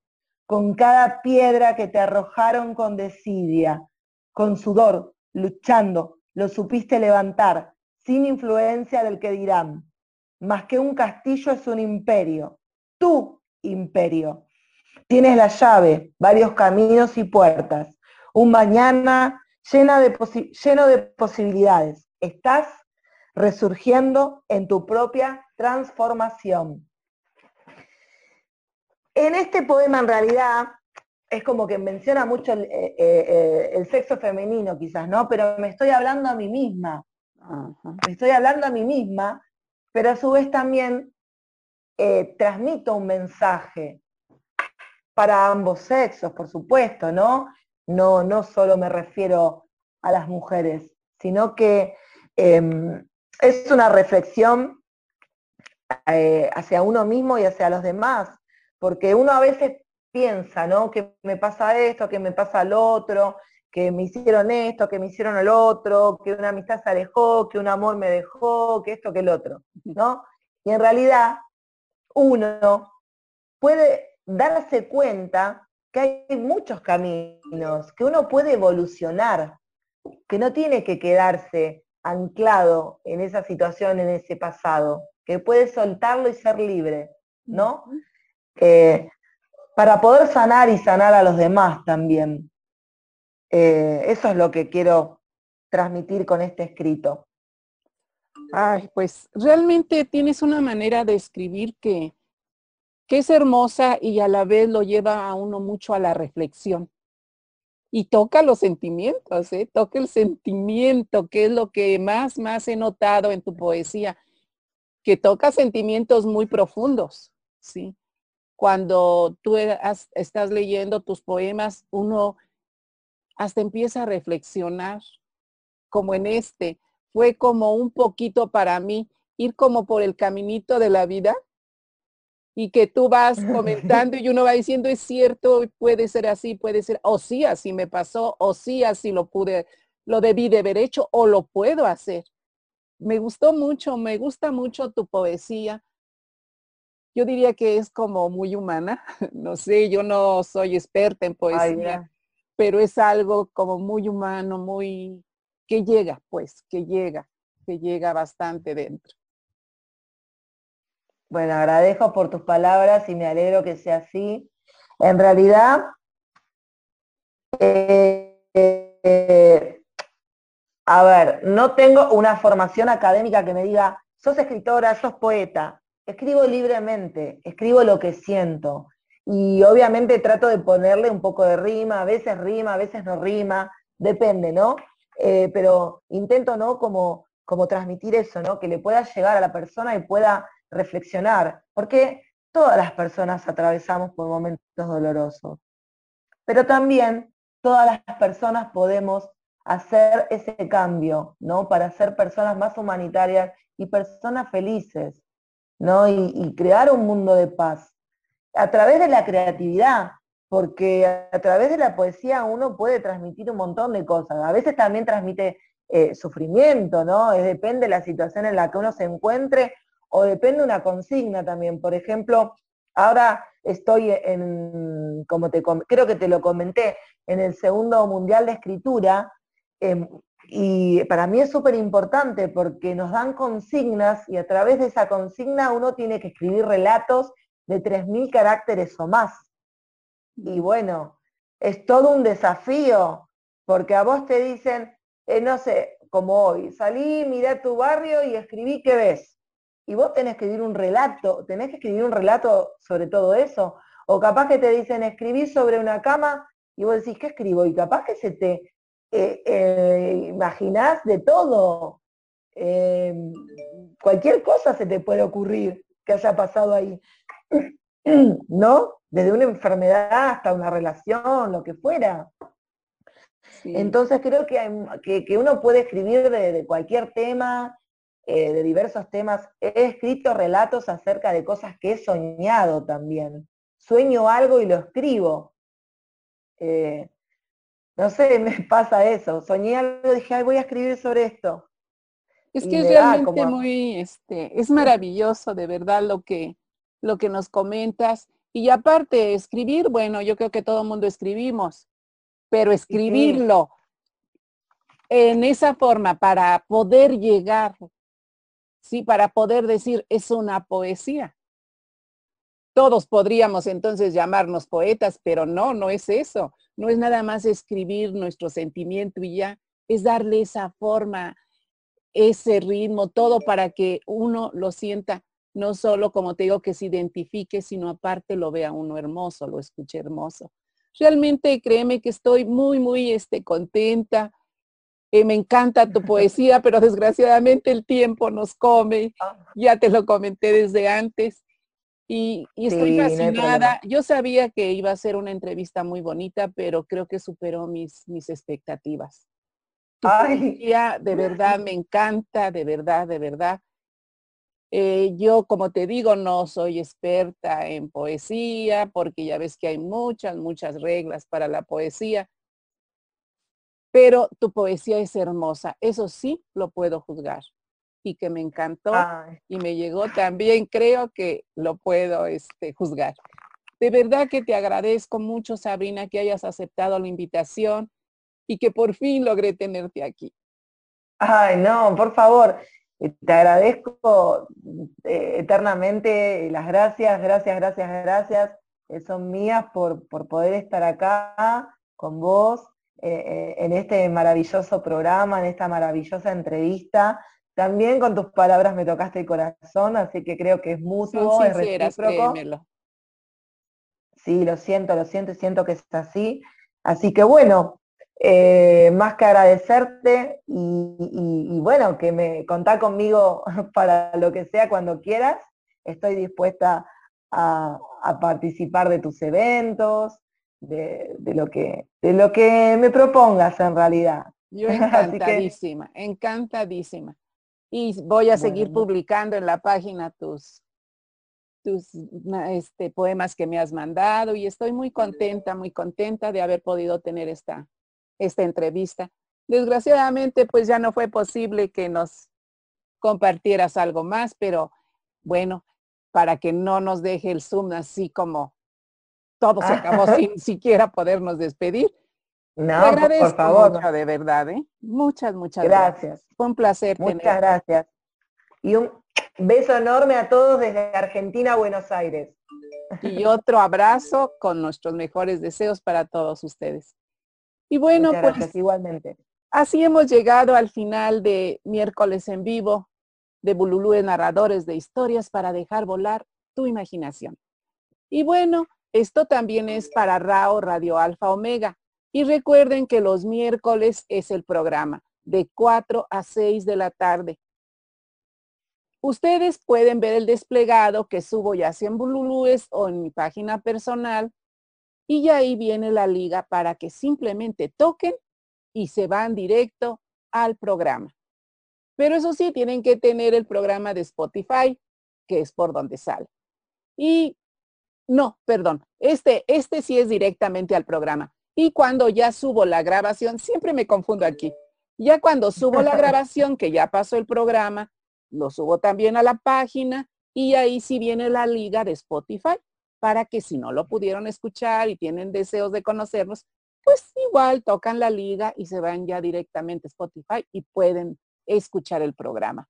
con cada piedra que te arrojaron con desidia, con sudor, luchando, lo supiste levantar, sin influencia del que dirán. Más que un castillo es un imperio, tu imperio. Tienes la llave, varios caminos y puertas, un mañana lleno de posibilidades. Estás resurgiendo en tu propia transformación. En este poema en realidad es como que menciona mucho el, eh, eh, eh, sexo femenino quizás, ¿no? Pero me estoy hablando a mí misma. Me estoy hablando a mí misma, pero a su vez también transmito un mensaje. para ambos sexos, por supuesto, ¿no? No, no solo me refiero a las mujeres, sino que em, es una reflexión eh, hacia uno mismo y hacia los demás, porque uno a veces piensa, ¿no? Que me pasa esto, que me pasa lo otro, que me hicieron esto, que me hicieron el otro, que una amistad se alejó, que un amor me dejó, que esto, que el otro, ¿no? Y en realidad uno puede darse cuenta que hay muchos caminos, que uno puede evolucionar, que no tiene que quedarse anclado en esa situación, en ese pasado, que puede soltarlo y ser libre, ¿no? Eh, para poder sanar y sanar a los demás también. Eh, eso es lo que quiero transmitir con este escrito. Ay, pues realmente tienes una manera de escribir que, que es hermosa y a la vez lo lleva a uno mucho a la reflexión. Y toca los sentimientos, ¿eh? toca el sentimiento, que es lo que más, más he notado en tu poesía, que toca sentimientos muy profundos, ¿sí? Cuando tú estás leyendo tus poemas, uno hasta empieza a reflexionar, como en este, fue como un poquito para mí ir como por el caminito de la vida y que tú vas comentando y uno va diciendo, es cierto, puede ser así, puede ser, o sí, así me pasó, o sí, así lo pude, lo debí de haber hecho, o lo puedo hacer. Me gustó mucho, me gusta mucho tu poesía. Yo diría que es como muy humana. No sé, yo no soy experta en poesía, pero es algo como muy humano, muy, que llega, pues, que llega, que llega bastante dentro. Bueno, agradezco por tus palabras y me alegro que sea así. En realidad, eh, a ver, no tengo una formación académica que me diga, sos escritora, sos poeta. Escribo libremente, escribo lo que siento. Y obviamente trato de ponerle un poco de rima, a veces rima, a veces no rima, depende, ¿no? Eh, pero intento, ¿no? Como, como transmitir eso, ¿no? Que le pueda llegar a la persona y pueda reflexionar, porque todas las personas atravesamos por momentos dolorosos, pero también todas las personas podemos hacer ese cambio, ¿no? Para ser personas más humanitarias y personas felices, ¿no? Y, y, crear un mundo de paz a través de la creatividad, porque a través de la poesía uno puede transmitir un montón de cosas. A veces también transmite eh, sufrimiento, ¿no? Es, depende de la situación en la que uno se encuentre o depende de una consigna también. Por ejemplo, ahora estoy en, como te, creo que te lo comenté, en el segundo Mundial de Escritura, em, y para mí es súper importante porque nos dan consignas y a través de esa consigna uno tiene que escribir relatos de 3.000 caracteres o más. Y bueno, es todo un desafío, porque a vos te dicen, eh, no sé, como hoy, salí, miré tu barrio y escribí qué ves y vos tenés que escribir un relato, tenés que escribir un relato sobre todo eso. O capaz que te dicen escribir sobre una cama y vos decís, ¿qué escribo? Y capaz que se te eh, eh, imaginás de todo. Em, cualquier cosa se te puede ocurrir que haya pasado ahí. ¿No? Desde una enfermedad hasta una relación, lo que fuera. Entonces creo que, que, uno puede escribir de cualquier tema, eh, de diversos temas. He escrito relatos acerca de cosas que he soñado también. Sueño algo y lo escribo. Eh, no sé, me pasa eso. Soñé algo y dije, Ay, voy a escribir sobre esto. Es que es realmente muy, este, es maravilloso de verdad lo que, lo que nos comentas. Y aparte, escribir, bueno, yo creo que todo el mundo escribimos, pero escribirlo en esa forma para poder llegar ¿sí? Para poder decir, es una poesía. Todos podríamos entonces llamarnos poetas, pero no, no es eso. No es nada más escribir nuestro sentimiento y ya, es darle esa forma, ese ritmo, todo para que uno lo sienta, no solo como te digo que se identifique, sino aparte lo vea uno hermoso, lo escuche hermoso. Realmente créeme que estoy muy, muy este, contenta eh, me encanta tu poesía, pero desgraciadamente el tiempo nos come. Ah. Ya te lo comenté desde antes. Y, estoy fascinada. Yo sabía que iba a ser una entrevista muy bonita, pero creo que superó mis, mis expectativas. Tu de verdad me encanta, de verdad, de verdad. Eh, yo, como te digo, no soy experta en poesía, porque ya ves que hay muchas, muchas reglas para la poesía, pero tu poesía es hermosa, eso sí lo puedo juzgar. Y que me encantó y me llegó también, creo que lo puedo este, juzgar. De verdad que te agradezco mucho, Sabrina, que hayas aceptado la invitación y que por fin logré tenerte aquí. Ay, no, por favor. Eh, te agradezco eh, eternamente las gracias, gracias, gracias, gracias. Eh, son mías por, por, poder estar acá con vos en este maravilloso programa, en esta maravillosa entrevista. También con tus palabras me tocaste el corazón, así que creo que es mutuo, es recíproco. Sí, lo siento, lo siento, siento que es así. Así que bueno, eh, más que agradecerte y, bueno, que me contá conmigo para lo que sea cuando quieras. Estoy dispuesta a, participar de tus eventos, de, lo que, de lo que me propongas en realidad. Yo encantadísima, encantadísima. Y voy a seguir publicando en la página tus, tus este, poemas que me has mandado y estoy muy contenta, muy contenta de haber podido tener esta, esta entrevista. Desgraciadamente, pues ya no fue posible que nos compartieras algo más, pero bueno, para que no nos deje el Zoom así como todo se acabó sin siquiera podernos despedir. No, agradezco por favor. Mucho, de verdad, ¿eh? Muchas, muchas gracias. Fue un placer. Muchas gracias. Y un beso enorme a todos desde Argentina a Buenos Aires. Y otro abrazo con nuestros mejores deseos para todos ustedes. Y bueno, pues igualmente. Así hemos llegado al final de miércoles en vivo de Bululú Narradores de Historias para dejar volar tu imaginación. Y bueno, esto también es para RAO Radio Alfa Omega. Y recuerden que los miércoles es el programa de 4 a 6 de la tarde. Ustedes pueden ver el desplegado que subo ya sea en Bululúes o en mi página personal y ahí viene la liga para que simplemente toquen y se van directo al programa. Pero eso sí, tienen que tener el programa de Spotify, que es por donde sale. Y no, perdón, este, este sí es directamente al programa. Y cuando ya subo la grabación, siempre me confundo aquí. Ya cuando subo la grabación, que ya pasó el programa, lo subo también a la página y ahí sí viene la liga de Spotify para que si no lo pudieron escuchar y tienen deseos de conocernos, pues igual tocan la liga y se van ya directamente a Spotify y pueden escuchar el programa.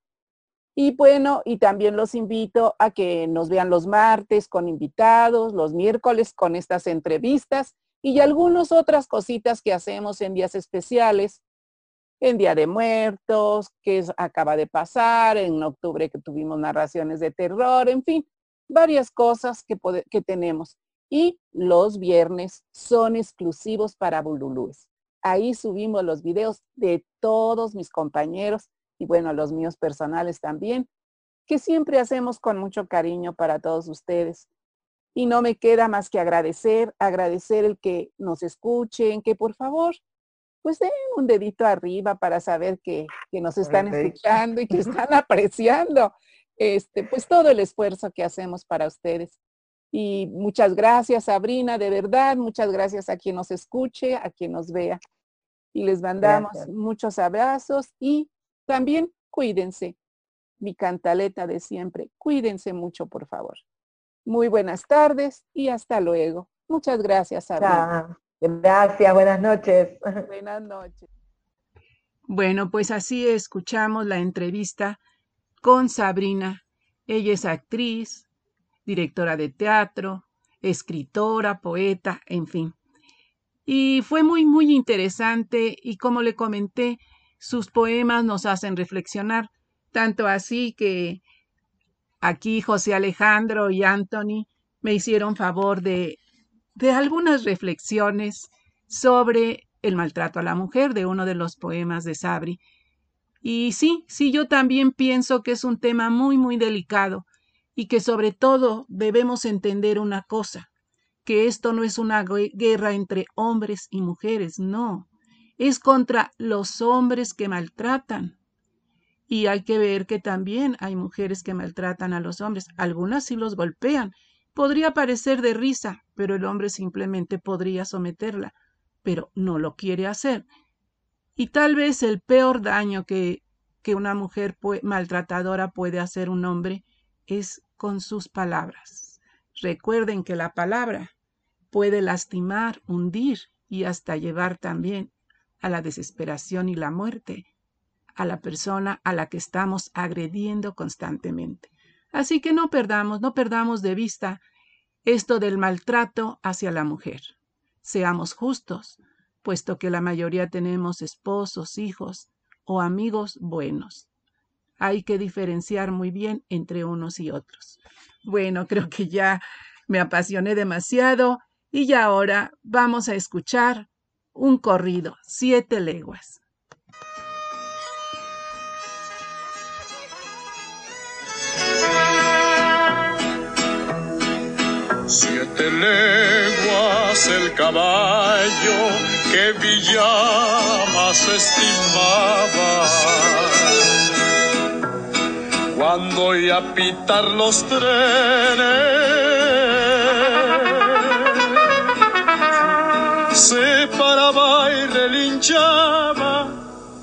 Y bueno, y también los invito a que nos vean los martes con invitados, los miércoles con estas entrevistas y algunas otras cositas que hacemos en días especiales, en Día de Muertos, que acaba de pasar, en octubre que tuvimos narraciones de terror, en fin, varias cosas que, que tenemos. Y los viernes son exclusivos para Bululúes. Ahí subimos los videos de todos mis compañeros y bueno, los míos personales también, que siempre hacemos con mucho cariño para todos ustedes. Y no me queda más que agradecer, agradecer el que nos escuchen, que por favor, pues den un dedito arriba para saber que, que nos están escuchando y que están apreciando este, pues todo el esfuerzo que hacemos para ustedes. Y muchas gracias, Sabrina, de verdad, muchas gracias a quien nos escuche, a quien nos vea. Y les mandamos muchos abrazos y también cuídense. Mi cantaleta de siempre, cuídense mucho, por favor. Muy buenas tardes y hasta luego. Muchas gracias, Sabrina. Gracias, buenas noches. Buenas noches. Bueno, pues así escuchamos la entrevista con Sabrina. Ella es actriz, directora de teatro, escritora, poeta, en fin. Y fue muy, muy interesante y como le comenté, sus poemas nos hacen reflexionar, tanto así que aquí José Alejandro y Anthony me hicieron favor de, de algunas reflexiones sobre el maltrato a la mujer de uno de los poemas de Sabri. Y sí, sí, yo también pienso que es un tema muy, muy delicado y que sobre todo debemos entender una cosa, que esto no es una guerra entre hombres y mujeres, no, es contra los hombres que maltratan. Y hay que ver que también hay mujeres que maltratan a los hombres, algunas sí los golpean. Podría parecer de risa, pero el hombre simplemente podría someterla, pero no lo quiere hacer. Y tal vez el peor daño que, que una mujer maltratadora puede hacer un hombre es con sus palabras. Recuerden que la palabra puede lastimar, hundir y hasta llevar también a la desesperación y la muerte a la persona a la que estamos agrediendo constantemente. Así que no perdamos, no perdamos de vista esto del maltrato hacia la mujer. Seamos justos, puesto que la mayoría tenemos esposos, hijos o amigos buenos. Hay que diferenciar muy bien entre unos y otros. Bueno, creo que ya me apasioné demasiado y ya ahora vamos a escuchar un corrido, siete leguas. Siete leguas el caballo que Villamas estimaba. Cuando iba a pitar los trenes se paraba y relinchaba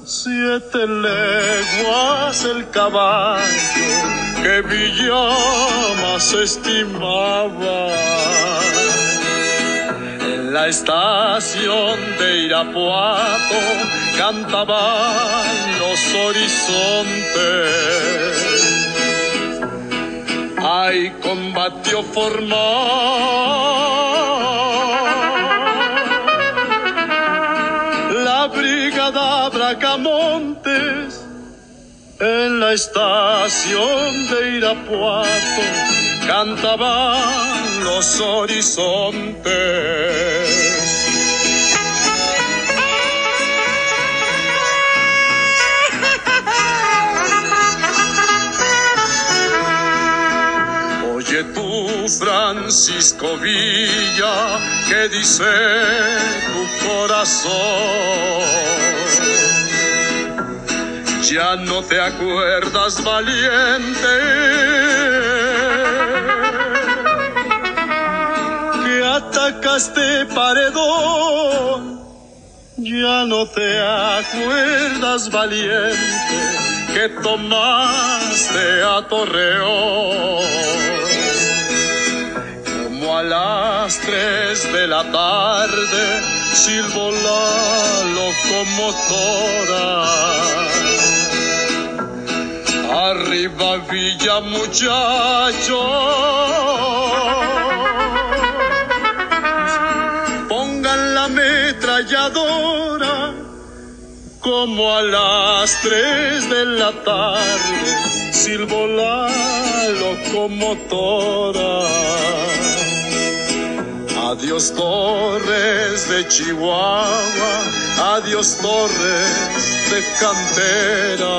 siete leguas el caballo que Villamas estimaba. En la estación de Irapuato cantaban los horizontes. Ay, combatió formal estación de Irapuato cantaban los horizontes. Oye tú, Francisco Villa, ¿qué dice tu corazón? Ya no te acuerdas valiente. Que atacaste paredón, ya no te acuerdas valiente que tomaste a Torreón. Como a las tres de la tarde silbó la locomotora Arriba Villa muchacho. Pongan la ametralladora como a las tres de la tarde silbó la locomotora. Adiós Torres de Chihuahua, adiós Torres de Cantera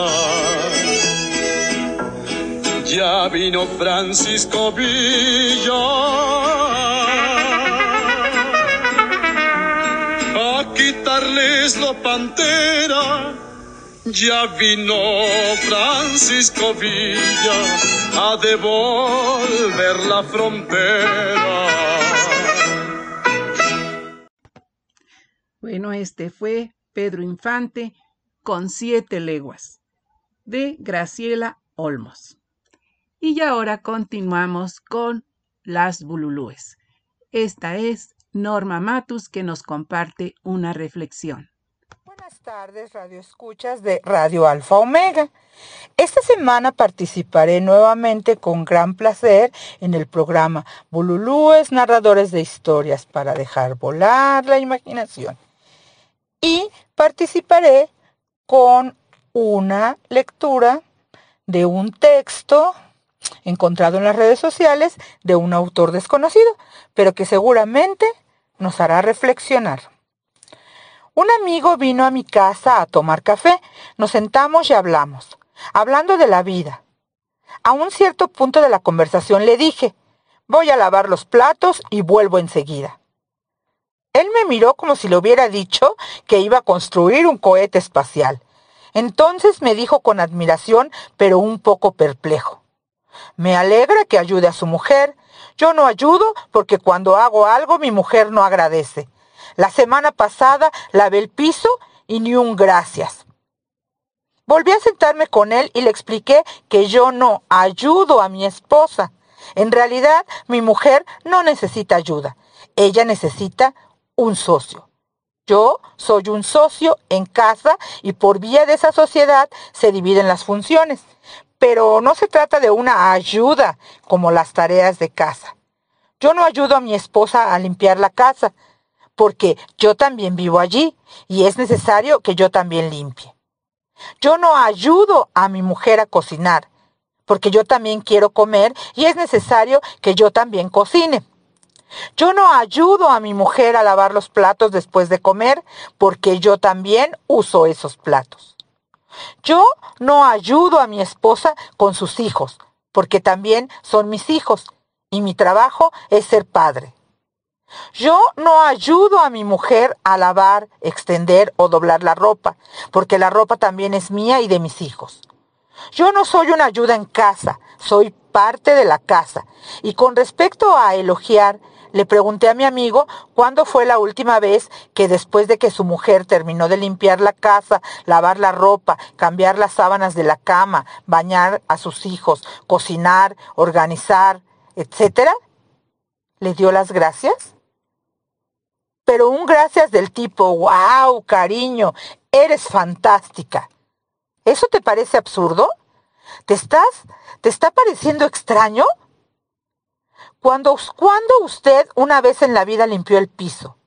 ya vino Francisco Villa a quitarles la pantera. Ya vino Francisco Villa a devolver la frontera. Bueno, este fue Pedro Infante con siete leguas de Graciela Olmos. Y ahora continuamos con las bululúes. Esta es Norma Matus que nos comparte una reflexión. Buenas tardes, Radio Escuchas de Radio Alfa Omega. Esta semana participaré nuevamente con gran placer en el programa Bululúes, narradores de historias para dejar volar la imaginación. Y participaré con una lectura de un texto encontrado en las redes sociales de un autor desconocido, pero que seguramente nos hará reflexionar. Un amigo vino a mi casa a tomar café, nos sentamos y hablamos, hablando de la vida. A un cierto punto de la conversación le dije, voy a lavar los platos y vuelvo enseguida. Él me miró como si le hubiera dicho que iba a construir un cohete espacial. Entonces me dijo con admiración, pero un poco perplejo. Me alegra que ayude a su mujer. Yo no ayudo porque cuando hago algo mi mujer no agradece. La semana pasada lavé el piso y ni un gracias. Volví a sentarme con él y le expliqué que yo no ayudo a mi esposa. En realidad, mi mujer no necesita ayuda. Ella necesita un socio. Yo soy un socio en casa y por vía de esa sociedad se dividen las funciones. Pero no se trata de una ayuda como las tareas de casa. Yo no ayudo a mi esposa a limpiar la casa, porque yo también vivo allí y es necesario que yo también limpie. Yo no ayudo a mi mujer a cocinar, porque yo también quiero comer y es necesario que yo también cocine. Yo no ayudo a mi mujer a lavar los platos después de comer, porque yo también uso esos platos. Yo no ayudo a mi esposa con sus hijos, porque también son mis hijos, y mi trabajo es ser padre. Yo no ayudo a mi mujer a lavar, extender o doblar la ropa, porque la ropa también es mía y de mis hijos. Yo no soy una ayuda en casa, soy parte de la casa. Y con respecto a elogiar, le pregunté a mi amigo cuándo fue la última vez que después de que su mujer terminó de limpiar la casa, lavar la ropa, cambiar las sábanas de la cama, bañar a sus hijos, cocinar, organizar, etcétera, le dio las gracias pero un gracias del tipo, wow, cariño, eres fantástica. ¿Eso te parece absurdo? ¿Te estás, te está pareciendo extraño? Cuando, cuando usted una vez en la vida limpió el piso,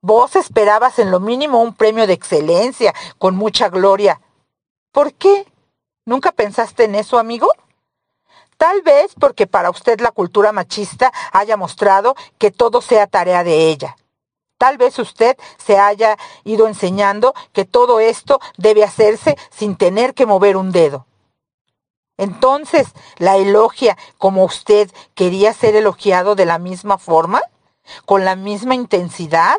vos esperabas en lo mínimo un premio de excelencia, con mucha gloria. ¿Por qué? ¿Nunca pensaste en eso, amigo? Tal vez porque para usted la cultura machista haya mostrado que todo sea tarea de ella. Tal vez usted se haya ido enseñando que todo esto debe hacerse sin tener que mover un dedo. Entonces, ¿la elogia como usted quería ser elogiado de la misma forma? ¿Con la misma intensidad?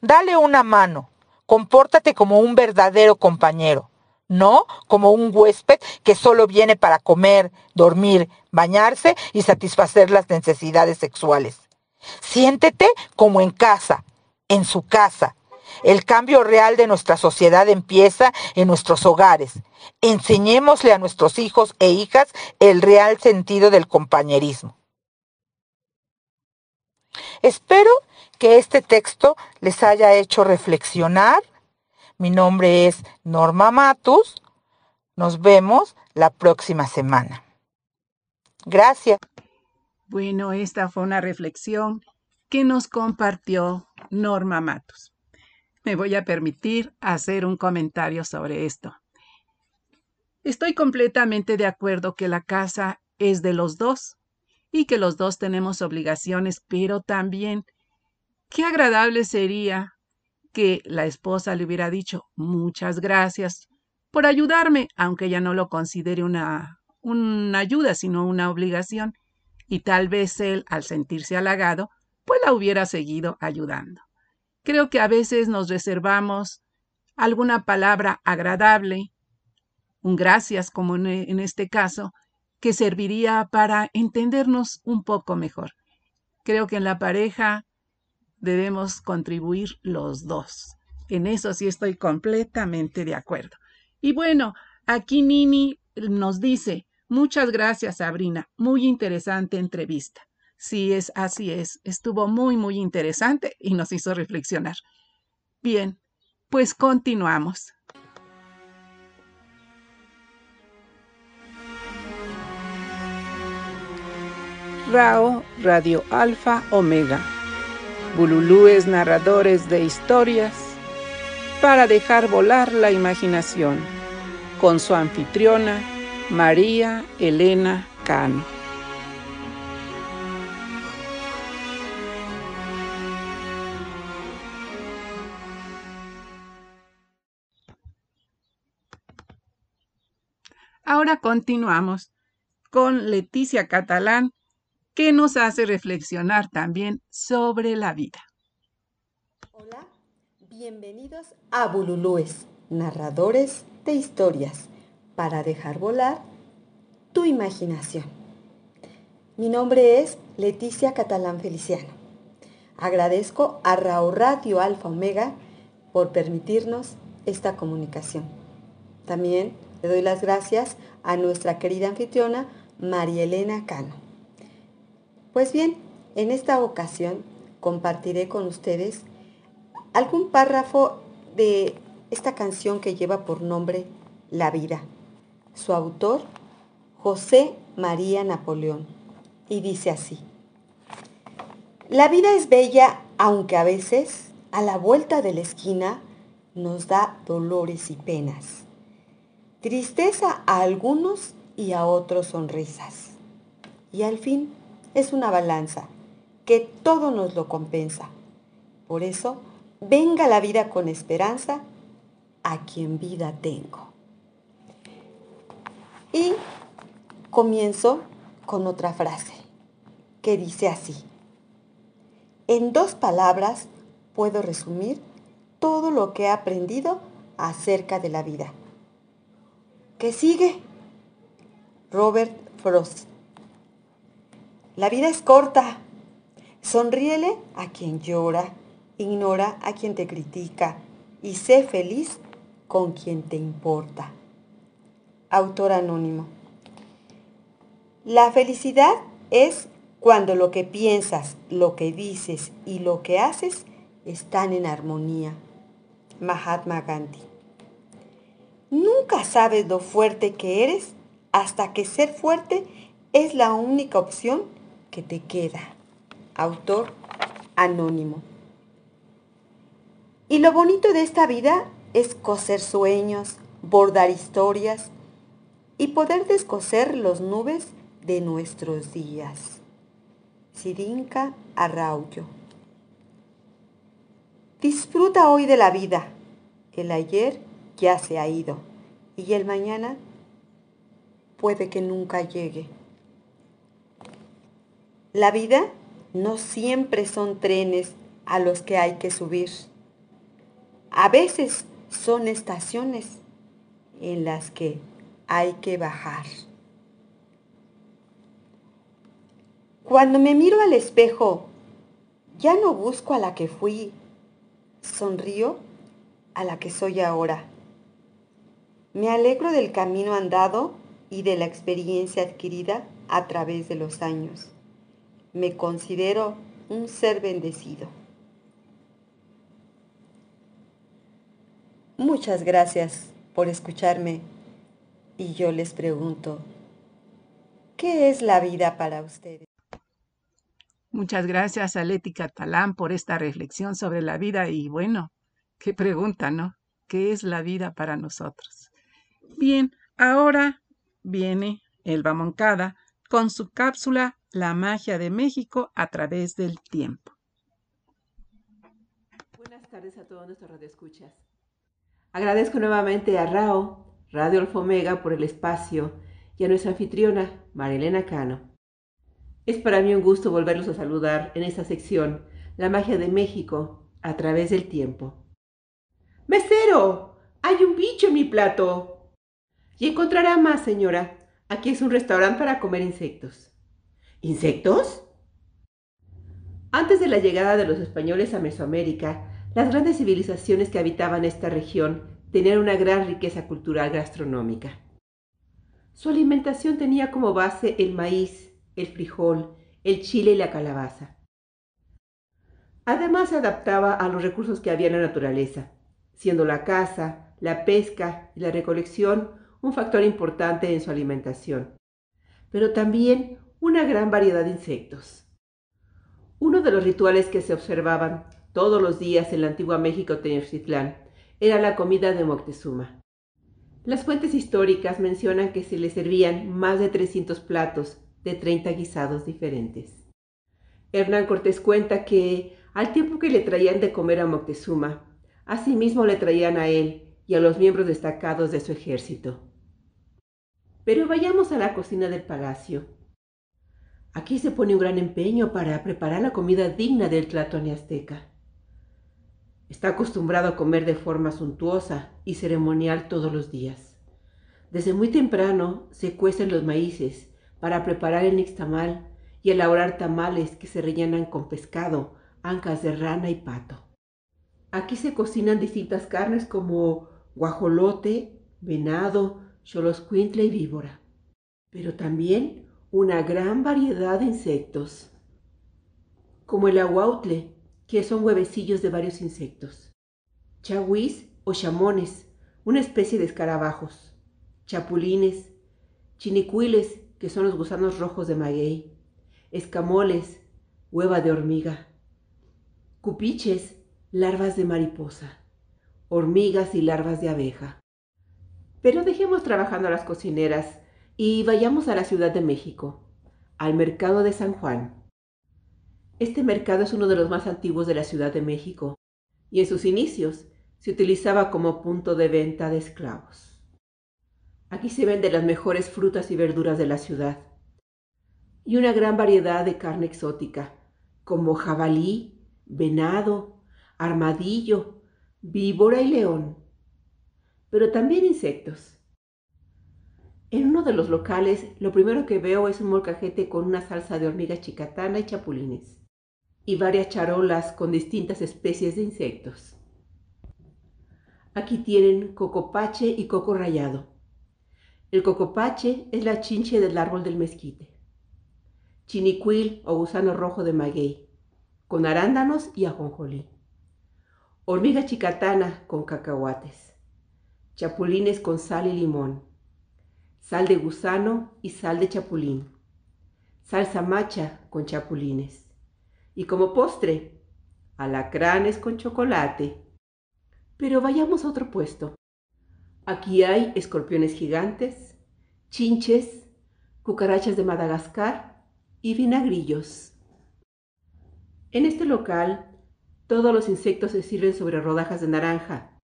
Dale una mano, compórtate como un verdadero compañero no como un huésped que solo viene para comer, dormir, bañarse y satisfacer las necesidades sexuales. Siéntete como en casa, en su casa. El cambio real de nuestra sociedad empieza en nuestros hogares. Enseñémosle a nuestros hijos e hijas el real sentido del compañerismo. Espero que este texto les haya hecho reflexionar mi nombre es Norma Matus. Nos vemos la próxima semana. Gracias. Bueno, esta fue una reflexión que nos compartió Norma Matus. Me voy a permitir hacer un comentario sobre esto. Estoy completamente de acuerdo que la casa es de los dos y que los dos tenemos obligaciones, pero también qué agradable sería que la esposa le hubiera dicho muchas gracias por ayudarme, aunque ella no lo considere una, una ayuda, sino una obligación, y tal vez él, al sentirse halagado, pues la hubiera seguido ayudando. Creo que a veces nos reservamos alguna palabra agradable, un gracias como en, este caso, que serviría para entendernos un poco mejor. Creo que en la pareja debemos contribuir los dos. En eso sí estoy completamente de acuerdo. Y bueno, aquí Nini nos dice, muchas gracias Sabrina, muy interesante entrevista. Sí, es así es, estuvo muy, muy interesante y nos hizo reflexionar. Bien, pues continuamos. RAO Radio Alfa Omega bululúes narradores de historias para dejar volar la imaginación, con su anfitriona María Elena Cano. Ahora continuamos con Leticia Catalán, que nos hace reflexionar también sobre la vida. Hola, bienvenidos a Bululúes, narradores de historias, para dejar volar tu imaginación. Mi nombre es Leticia Catalán Feliciano. Agradezco a Rao Radio Alfa Omega por permitirnos esta comunicación. También le doy las gracias a nuestra querida anfitriona María Elena Cano. Pues bien, en esta ocasión compartiré con ustedes algún párrafo de esta canción que lleva por nombre La vida. Su autor, José María Napoleón, y dice así. La vida es bella, aunque a veces, a la vuelta de la esquina, nos da dolores y penas. Tristeza a algunos y a otros sonrisas. Y al fin es una balanza que todo nos lo compensa. Por eso, venga la vida con esperanza a quien vida tengo. Y comienzo con otra frase que dice así. En dos palabras puedo resumir todo lo que he aprendido acerca de la vida. ¿Qué sigue? Robert Frost. La vida es corta. Sonríele a quien llora, ignora a quien te critica y sé feliz con quien te importa. Autor anónimo. La felicidad es cuando lo que piensas, lo que dices y lo que haces están en armonía. Mahatma Gandhi. Nunca sabes lo fuerte que eres hasta que ser fuerte es la única opción que te queda. Autor anónimo. Y lo bonito de esta vida es coser sueños, bordar historias y poder descoser los nubes de nuestros días. Sirinka Arraullo. Disfruta hoy de la vida. El ayer ya se ha ido y el mañana puede que nunca llegue. La vida no siempre son trenes a los que hay que subir. A veces son estaciones en las que hay que bajar. Cuando me miro al espejo, ya no busco a la que fui, sonrío a la que soy ahora. Me alegro del camino andado y de la experiencia adquirida a través de los años. Me considero un ser bendecido. Muchas gracias por escucharme y yo les pregunto, ¿qué es la vida para ustedes? Muchas gracias a Leti Catalán por esta reflexión sobre la vida y bueno, qué pregunta, ¿no? ¿Qué es la vida para nosotros? Bien, ahora viene Elba Moncada con su cápsula La magia de México a través del tiempo. Buenas tardes a todos nuestros radioescuchas. Agradezco nuevamente a RAO, Radio Alfomega, por el espacio y a nuestra anfitriona, Marilena Cano. Es para mí un gusto volverlos a saludar en esta sección, La magia de México a través del tiempo. ¡Mesero! ¡Hay un bicho en mi plato! Y encontrará más, señora. Aquí es un restaurante para comer insectos. ¿Insectos? Antes de la llegada de los españoles a Mesoamérica, las grandes civilizaciones que habitaban esta región tenían una gran riqueza cultural gastronómica. Su alimentación tenía como base el maíz, el frijol, el chile y la calabaza. Además se adaptaba a los recursos que había en la naturaleza, siendo la caza, la pesca y la recolección un factor importante en su alimentación, pero también una gran variedad de insectos. Uno de los rituales que se observaban todos los días en la antigua México Tenochtitlán era la comida de Moctezuma. Las fuentes históricas mencionan que se le servían más de 300 platos de 30 guisados diferentes. Hernán Cortés cuenta que, al tiempo que le traían de comer a Moctezuma, asimismo le traían a él y a los miembros destacados de su ejército. Pero vayamos a la cocina del palacio. Aquí se pone un gran empeño para preparar la comida digna del Tlatoni azteca. Está acostumbrado a comer de forma suntuosa y ceremonial todos los días. Desde muy temprano se cuecen los maíces para preparar el nixtamal y elaborar tamales que se rellenan con pescado, ancas de rana y pato. Aquí se cocinan distintas carnes como guajolote, venado, choloscuintle y víbora, pero también una gran variedad de insectos, como el aguautle, que son huevecillos de varios insectos, chahuís o chamones, una especie de escarabajos, chapulines, chinicuiles, que son los gusanos rojos de maguey, escamoles, hueva de hormiga, cupiches, larvas de mariposa, hormigas y larvas de abeja. Pero dejemos trabajando a las cocineras y vayamos a la Ciudad de México, al mercado de San Juan. Este mercado es uno de los más antiguos de la Ciudad de México y en sus inicios se utilizaba como punto de venta de esclavos. Aquí se venden las mejores frutas y verduras de la ciudad y una gran variedad de carne exótica, como jabalí, venado, armadillo, víbora y león, pero también insectos. En uno de los locales, lo primero que veo es un molcajete con una salsa de hormiga chicatana y chapulines, y varias charolas con distintas especies de insectos. Aquí tienen cocopache y coco rallado. El cocopache es la chinche del árbol del mezquite. Chinicuil o gusano rojo de maguey, con arándanos y ajonjolí. Hormiga chicatana con cacahuates. Chapulines con sal y limón sal de gusano y sal de chapulín, salsa macha con chapulines y como postre, alacranes con chocolate. Pero vayamos a otro puesto. Aquí hay escorpiones gigantes, chinches, cucarachas de Madagascar y vinagrillos. En este local, todos los insectos se sirven sobre rodajas de naranja,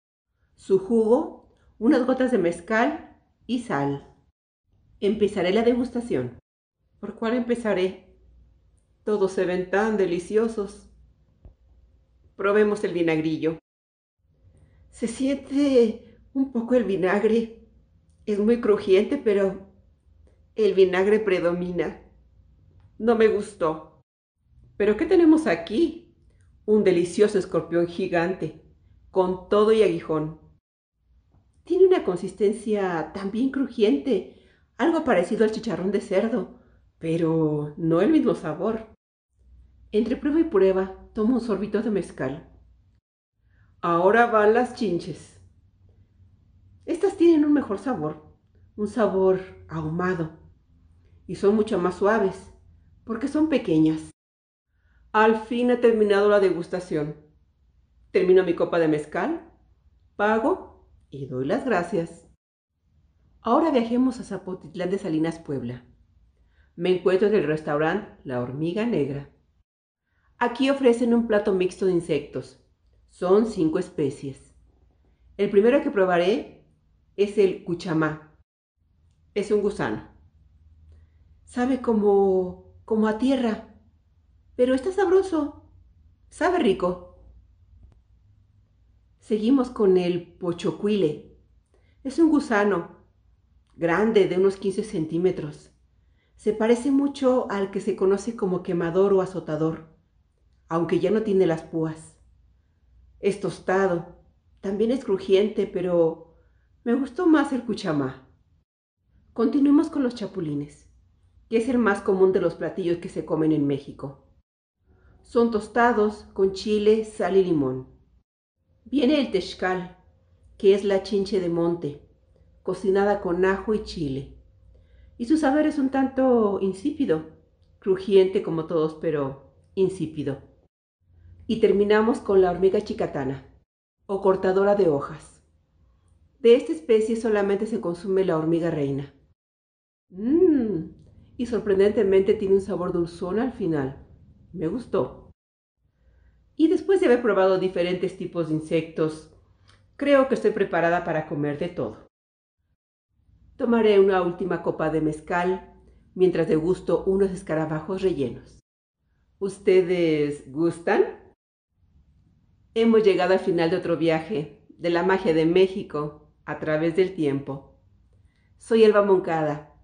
su jugo, unas gotas de mezcal y sal. Empezaré la degustación. ¿Por cuál empezaré? Todos se ven tan deliciosos. Probemos el vinagrillo. Se siente un poco el vinagre. Es muy crujiente, pero el vinagre predomina. No me gustó. ¿Pero qué tenemos aquí? Un delicioso escorpión gigante, con todo y aguijón. Tiene una consistencia también crujiente algo parecido al chicharrón de cerdo, pero no el mismo sabor. Entre prueba y prueba, tomo un sorbito de mezcal. Ahora van las chinches. Estas tienen un mejor sabor, un sabor ahumado, y son mucho más suaves, porque son pequeñas. Al fin he terminado la degustación. Termino mi copa de mezcal, pago y doy las gracias. Ahora viajemos a Zapotitlán de Salinas, Puebla. Me encuentro en el restaurante La Hormiga Negra. Aquí ofrecen un plato mixto de insectos. Son cinco especies. El primero que probaré es el cuchamá. Es un gusano. Sabe como, como a tierra, pero está sabroso. Sabe rico. Seguimos con el pochocuile. Es un gusano grande de unos 15 centímetros. Se parece mucho al que se conoce como quemador o azotador, aunque ya no tiene las púas. Es tostado, también es crujiente, pero me gustó más el cuchamá. Continuemos con los chapulines, que es el más común de los platillos que se comen en México. Son tostados con chile, sal y limón. Viene el texcal, que es la chinche de monte, cocinada con ajo y chile. Y su sabor es un tanto insípido, crujiente como todos, pero insípido. Y terminamos con la hormiga chicatana, o cortadora de hojas. De esta especie solamente se consume la hormiga reina. Mmm, y sorprendentemente tiene un sabor dulzón al final. Me gustó. Y después de haber probado diferentes tipos de insectos, creo que estoy preparada para comer de todo. Tomaré una última copa de mezcal mientras degusto unos escarabajos rellenos. ¿Ustedes gustan? Hemos llegado al final de otro viaje, de la magia de México, a través del tiempo. Soy Elba Moncada,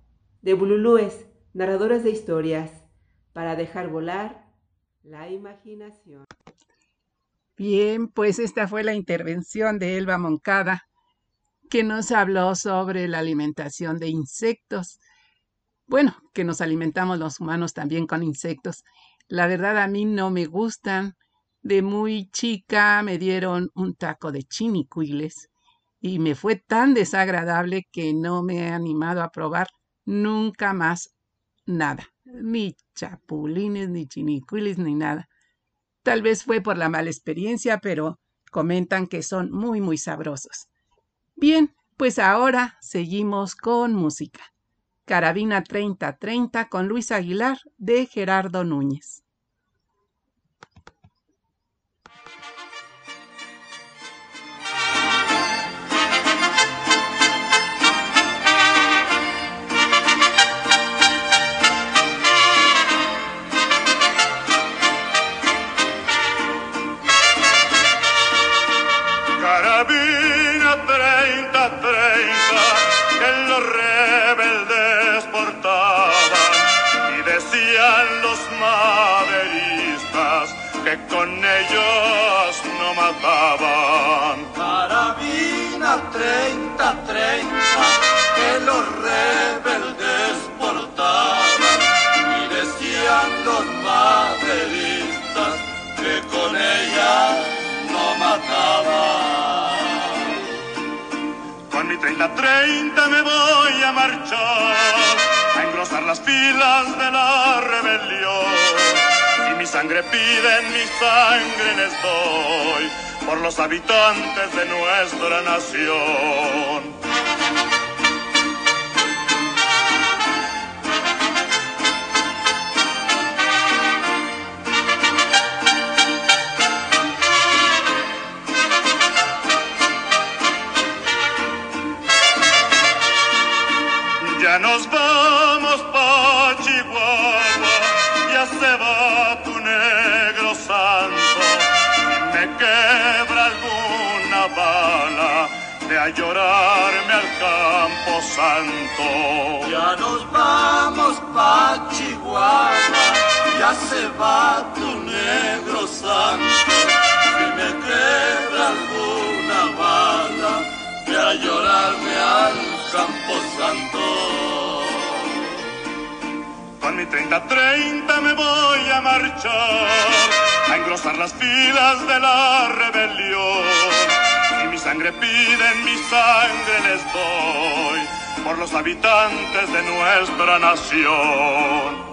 de Bululúes, narradoras de historias, para dejar volar la imaginación. Bien, pues esta fue la intervención de Elba Moncada, que nos habló sobre la alimentación de insectos. Bueno, que nos alimentamos los humanos también con insectos. La verdad a mí no me gustan. De muy chica me dieron un taco de chinicuiles y me fue tan desagradable que no me he animado a probar nunca más nada. Ni chapulines, ni chinicuiles, ni nada. Tal vez fue por la mala experiencia, pero comentan que son muy, muy sabrosos. Bien, pues ahora seguimos con música. Carabina 3030 con Luis Aguilar de Gerardo Núñez. Con ellos no mataban. Carabina 30, 30, que los rebeldes portaban y decían los maderistas que con ella no mataban. Con mi 30, 30 me voy a marchar, a engrosar las filas de la rebelión mi sangre piden, mi sangre les doy por los habitantes de nuestra nación. Nos de a llorarme al campo santo. Ya nos vamos pa' Chihuahua, ya se va tu negro santo. Si me quebra alguna bala, de a llorarme al campo santo. Con mi 30-30 me voy a marchar, a engrosar las filas de la rebelión. Mi sangre piden, mi sangre les doy, por los habitantes de nuestra nación.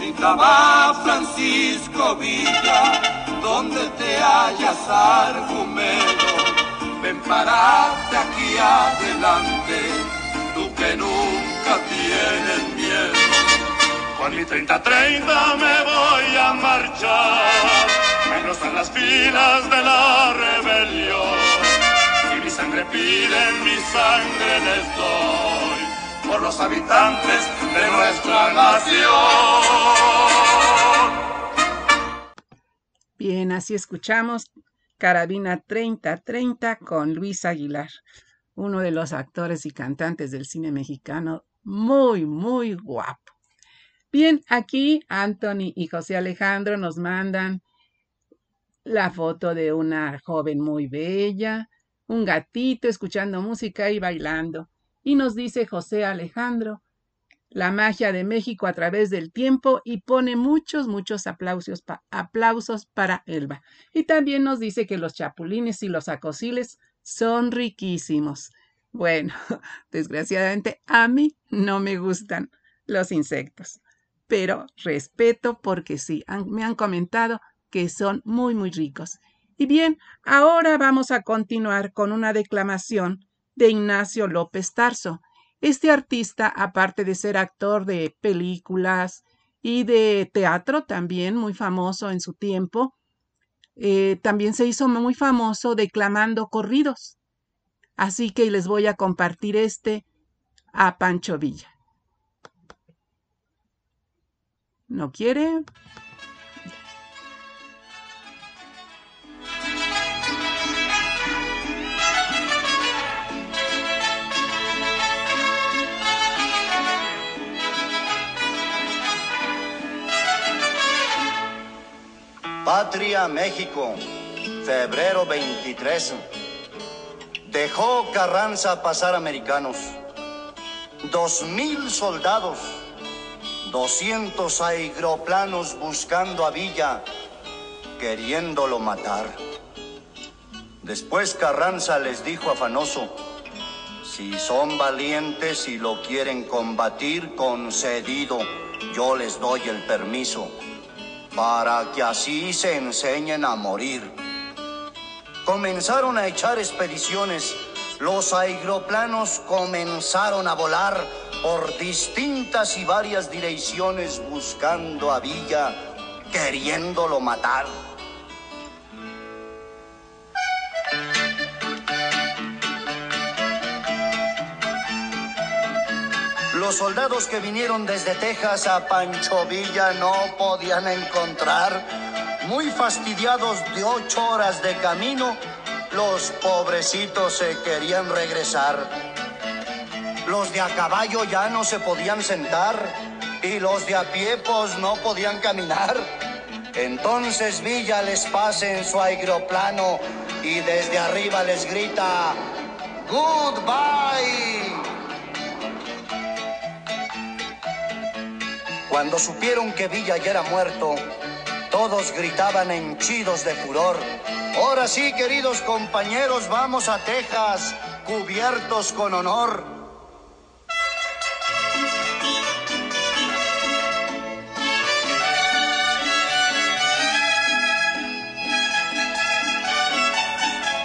Gritaba Francisco Villa, donde te hayas argumento, ven parate aquí adelante, tú que nunca tienes miedo. Con mi 30-30 me voy a marchar, a engrosar las filas de la rebelión. Si mi sangre piden, mi sangre les doy, por los habitantes de nuestra nación. Bien, así escuchamos Carabina 3030 con Luis Aguilar, uno de los actores y cantantes del cine mexicano, muy, muy guapo. Bien, aquí Anthony y José Alejandro nos mandan la foto de una joven muy bella, un gatito escuchando música y bailando. Y nos dice José Alejandro, la magia de México a través del tiempo y pone muchos, muchos aplausos, aplausos para Elba. Y también nos dice que los chapulines y los acosiles son riquísimos. Bueno, desgraciadamente a mí no me gustan los insectos, pero respeto porque sí, me han comentado que son muy, muy ricos. Y bien, ahora vamos a continuar con una declamación de Ignacio López Tarso. Este artista, aparte de ser actor de películas y de teatro, también muy famoso en su tiempo, eh, también se hizo muy famoso declamando corridos. Así que les voy a compartir este a Pancho Villa. ¿No quiere? Patria México, febrero 23. Dejó Carranza pasar americanos. Dos mil soldados, doscientos aeroplanos buscando a Villa, queriéndolo matar. Después Carranza les dijo afanoso, si son valientes y lo quieren combatir, concedido, yo les doy el permiso para que así se enseñen a morir. Comenzaron a echar expediciones, los aeroplanos comenzaron a volar por distintas y varias direcciones buscando a Villa, queriéndolo matar. Los soldados que vinieron desde Texas a Pancho Villa no podían encontrar. Muy fastidiados de ocho horas de camino, los pobrecitos se querían regresar. Los de a caballo ya no se podían sentar y los de a pie pues no podían caminar. Entonces Villa les pasa en su aeroplano y desde arriba les grita, Goodbye. Cuando supieron que Villa ya era muerto, todos gritaban henchidos de furor. Ahora sí, queridos compañeros, vamos a Texas, cubiertos con honor.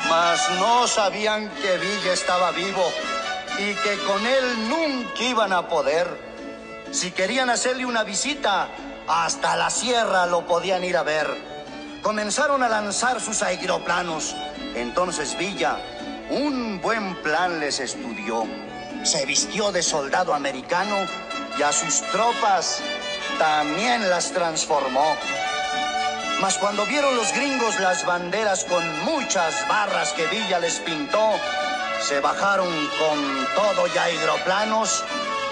Mas no sabían que Villa estaba vivo y que con él nunca iban a poder. Si querían hacerle una visita, hasta la sierra lo podían ir a ver. Comenzaron a lanzar sus aeroplanos. Entonces Villa, un buen plan les estudió. Se vistió de soldado americano y a sus tropas también las transformó. Mas cuando vieron los gringos las banderas con muchas barras que Villa les pintó, se bajaron con todo y aeroplanos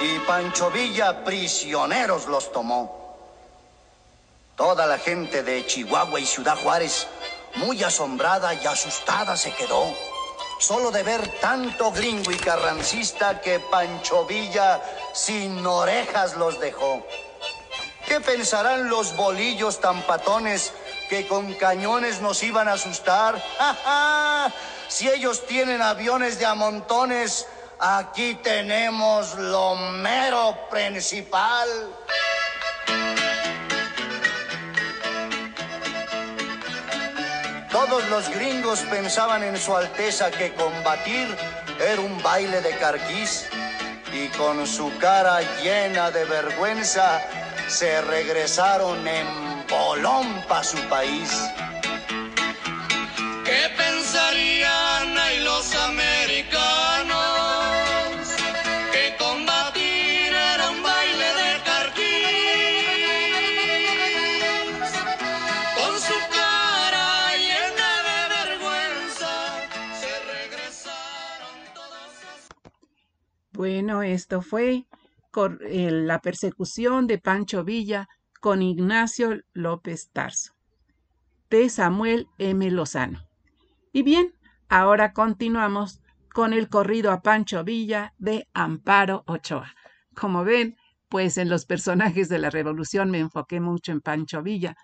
y Pancho Villa prisioneros los tomó. Toda la gente de Chihuahua y Ciudad Juárez, muy asombrada y asustada se quedó, solo de ver tanto gringo y carrancista que Pancho Villa sin orejas los dejó. ¿Qué pensarán los bolillos tan patones que con cañones nos iban a asustar? ¡Ja, Si ellos tienen aviones de a montones, Aquí tenemos lo mero principal. Todos los gringos pensaban en su Alteza que combatir era un baile de carquís y con su cara llena de vergüenza se regresaron en bolón para su país. ¿Qué pensarían Bueno, esto fue eh, la persecución de Pancho Villa con Ignacio López Tarso, de Samuel M. Lozano. Y bien, ahora continuamos con el corrido a Pancho Villa de Amparo Ochoa. Como ven, pues en los personajes de la revolución me enfoqué mucho en Pancho Villa,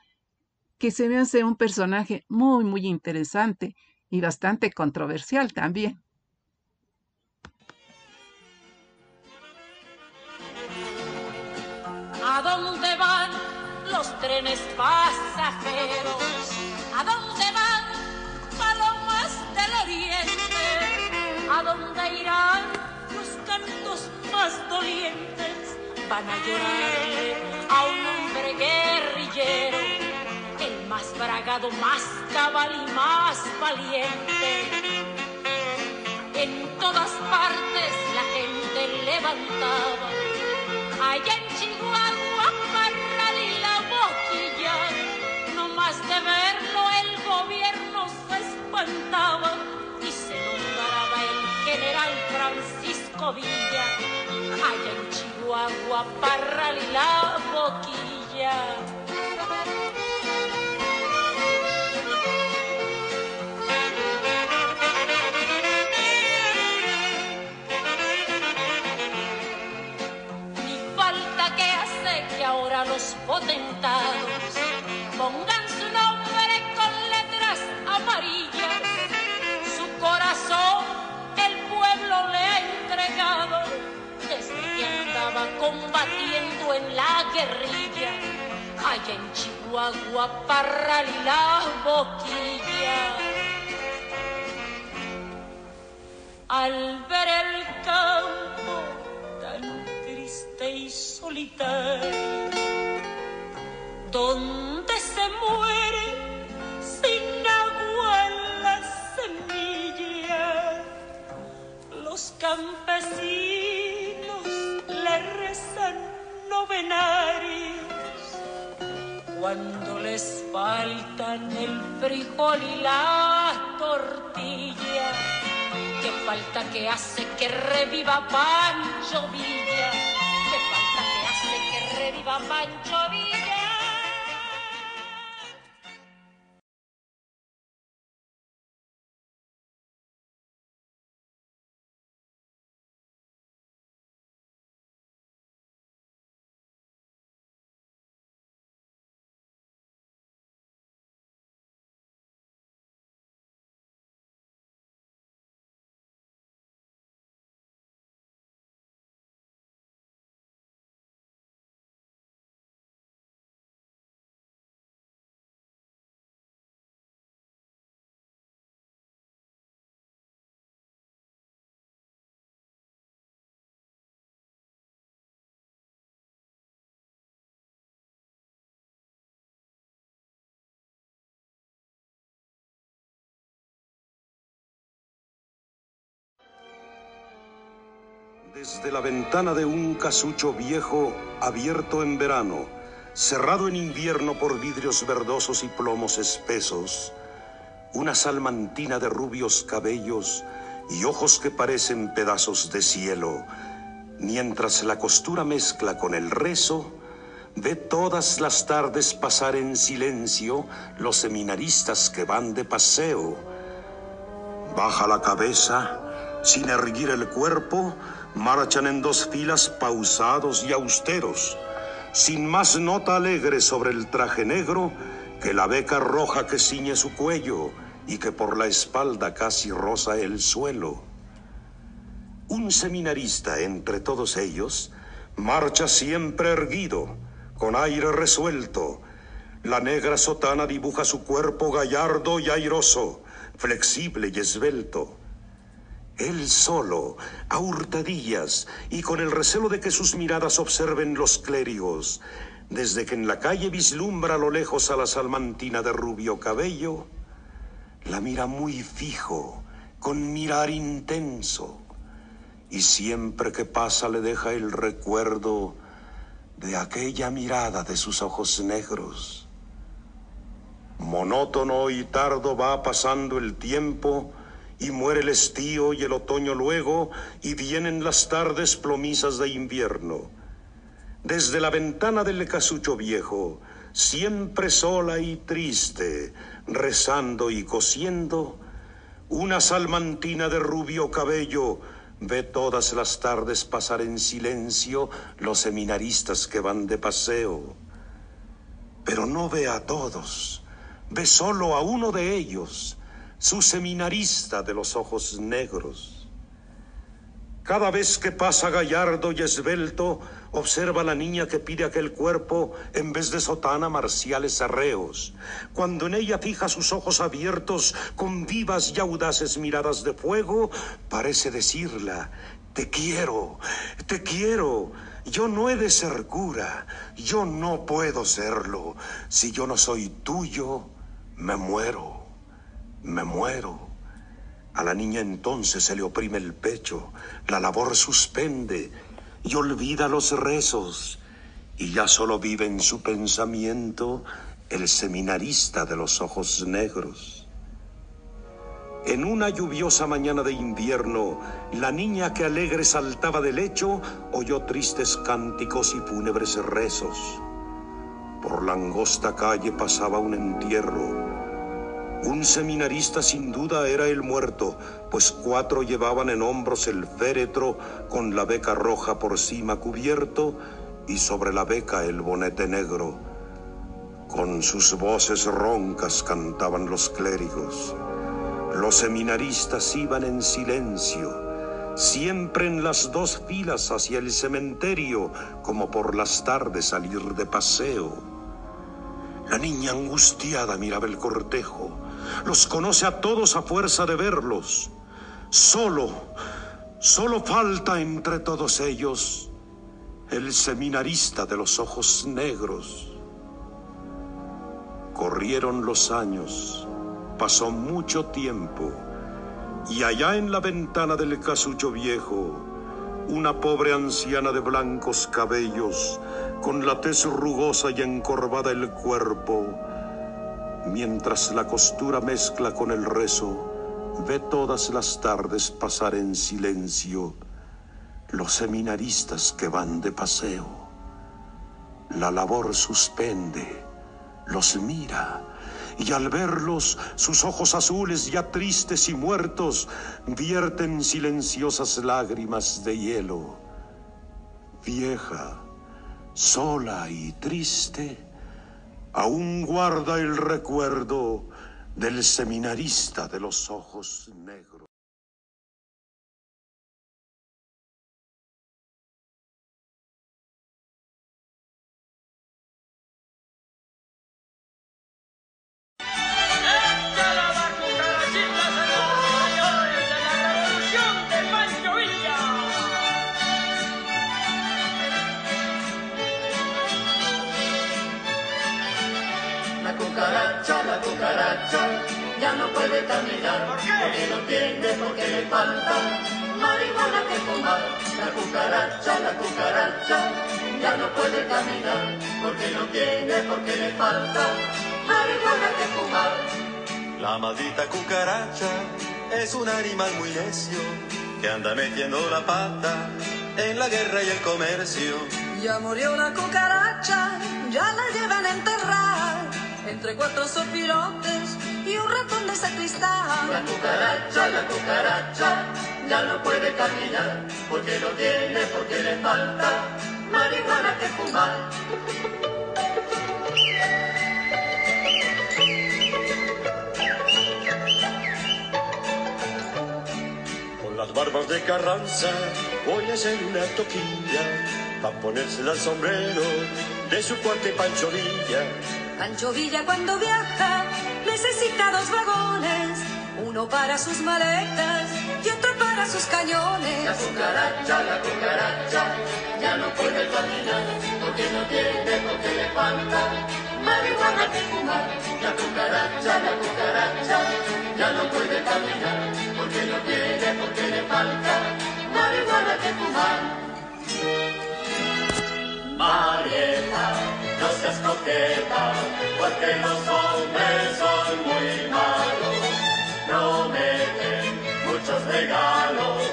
que se me hace un personaje muy, muy interesante y bastante controversial también. Trenes pasajeros. ¿A dónde van palomas del oriente? ¿A dónde irán los cantos más dolientes? Van a llorarle a un hombre guerrillero, el más bragado, más cabal y más valiente. En todas partes la gente levantaba, allá en Chihuahua, y se nombraba el general Francisco Villa, allá en Chihuahua, Parral y la Boquilla. Ni falta que hace que ahora los potentados combatiendo en la guerrilla. Allá en Chihuahua, Parral y la Boquilla. Al ver el campo tan triste y solitario, donde se muere sin agua la semilla, los campesinos novenarios cuando les faltan el frijol y la tortilla. Qué falta que hace que reviva Pancho Villa. Qué falta que hace que reviva Pancho Villa. Desde la ventana de un casucho viejo, abierto en verano, cerrado en invierno por vidrios verdosos y plomos espesos, una salmantina de rubios cabellos y ojos que parecen pedazos de cielo, mientras la costura mezcla con el rezo, ve todas las tardes pasar en silencio los seminaristas que van de paseo. Baja la cabeza, sin erguir el cuerpo, marchan en dos filas pausados y austeros, sin más nota alegre sobre el traje negro que la beca roja que ciñe su cuello y que por la espalda casi roza el suelo. Un seminarista entre todos ellos marcha siempre erguido, con aire resuelto. La negra sotana dibuja su cuerpo gallardo y airoso, flexible y esbelto. Él solo, a hurtadillas y con el recelo de que sus miradas observen los clérigos, desde que en la calle vislumbra a lo lejos a la salmantina de rubio cabello, la mira muy fijo, con mirar intenso, y siempre que pasa le deja el recuerdo de aquella mirada de sus ojos negros. Monótono y tardo va pasando el tiempo, y muere el estío y el otoño luego, y vienen las tardes plomizas de invierno. Desde la ventana del casucho viejo, siempre sola y triste, rezando y cosiendo, una salmantina de rubio cabello ve todas las tardes pasar en silencio los seminaristas que van de paseo. Pero no ve a todos, ve solo a uno de ellos, su seminarista de los ojos negros. Cada vez que pasa gallardo y esbelto, observa a la niña que pide aquel cuerpo en vez de sotana marciales arreos. Cuando en ella fija sus ojos abiertos con vivas y audaces miradas de fuego, parece decirla, te quiero, te quiero. Yo no he de ser cura, yo no puedo serlo. Si yo no soy tuyo, me muero, me muero. A la niña entonces se le oprime el pecho, la labor suspende y olvida los rezos, y ya solo vive en su pensamiento el seminarista de los ojos negros. En una lluviosa mañana de invierno, la niña que alegre saltaba del lecho oyó tristes cánticos y fúnebres rezos. Por la angosta calle pasaba un entierro un seminarista sin duda era el muerto, pues cuatro llevaban en hombros el féretro con la beca roja por cima cubierto y sobre la beca el bonete negro. Con sus voces roncas cantaban los clérigos. Los seminaristas iban en silencio, siempre en las dos filas hacia el cementerio, como por las tardes salir de paseo. La niña angustiada miraba el cortejo los conoce a todos a fuerza de verlos. Solo, solo falta entre todos ellos el seminarista de los ojos negros. Corrieron los años, pasó mucho tiempo, y allá en la ventana del casucho viejo, una pobre anciana de blancos cabellos, con la tez rugosa y encorvada el cuerpo, mientras la costura mezcla con el rezo, ve todas las tardes pasar en silencio los seminaristas que van de paseo. La labor suspende, los mira, y al verlos sus ojos azules ya tristes y muertos vierten silenciosas lágrimas de hielo. Vieja, sola y triste, aún guarda el recuerdo del seminarista de los ojos negros. Metiendo la pata en la guerra y el comercio. Ya murió una cucaracha, ya la llevan a enterrar entre cuatro sopilotes y un ratón de sacristán. La cucaracha, la cucaracha, ya no puede caminar, porque no tiene, porque le falta marihuana que fumar. Barbas de Carranza voy a hacer una toquilla, para ponérsela al sombrero de su cuate Pancho Villa. Pancho Villa cuando viaja necesita dos vagones, uno para sus maletas y otro para sus cañones. La cucaracha, la cucaracha, ya no puede caminar, porque no tiene, porque le falta marihuana que fumar. La cucaracha, la cucaracha, ya no puede caminar, porque no tiene, porque le falta marihuana que fumar. Marieta, no seas coqueta, porque los hombres son muy malos. Prometen muchos regalos,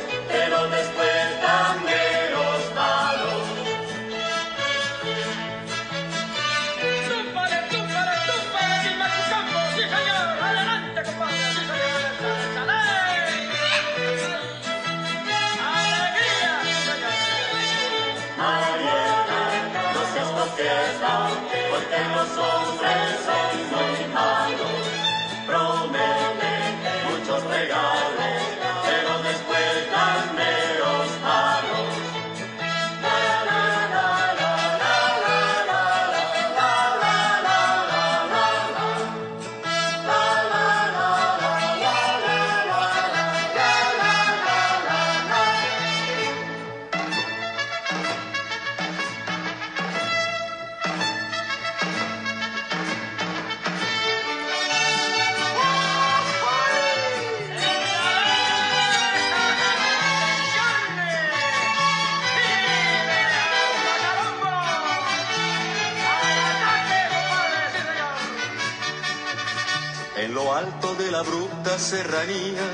abrupta serranía,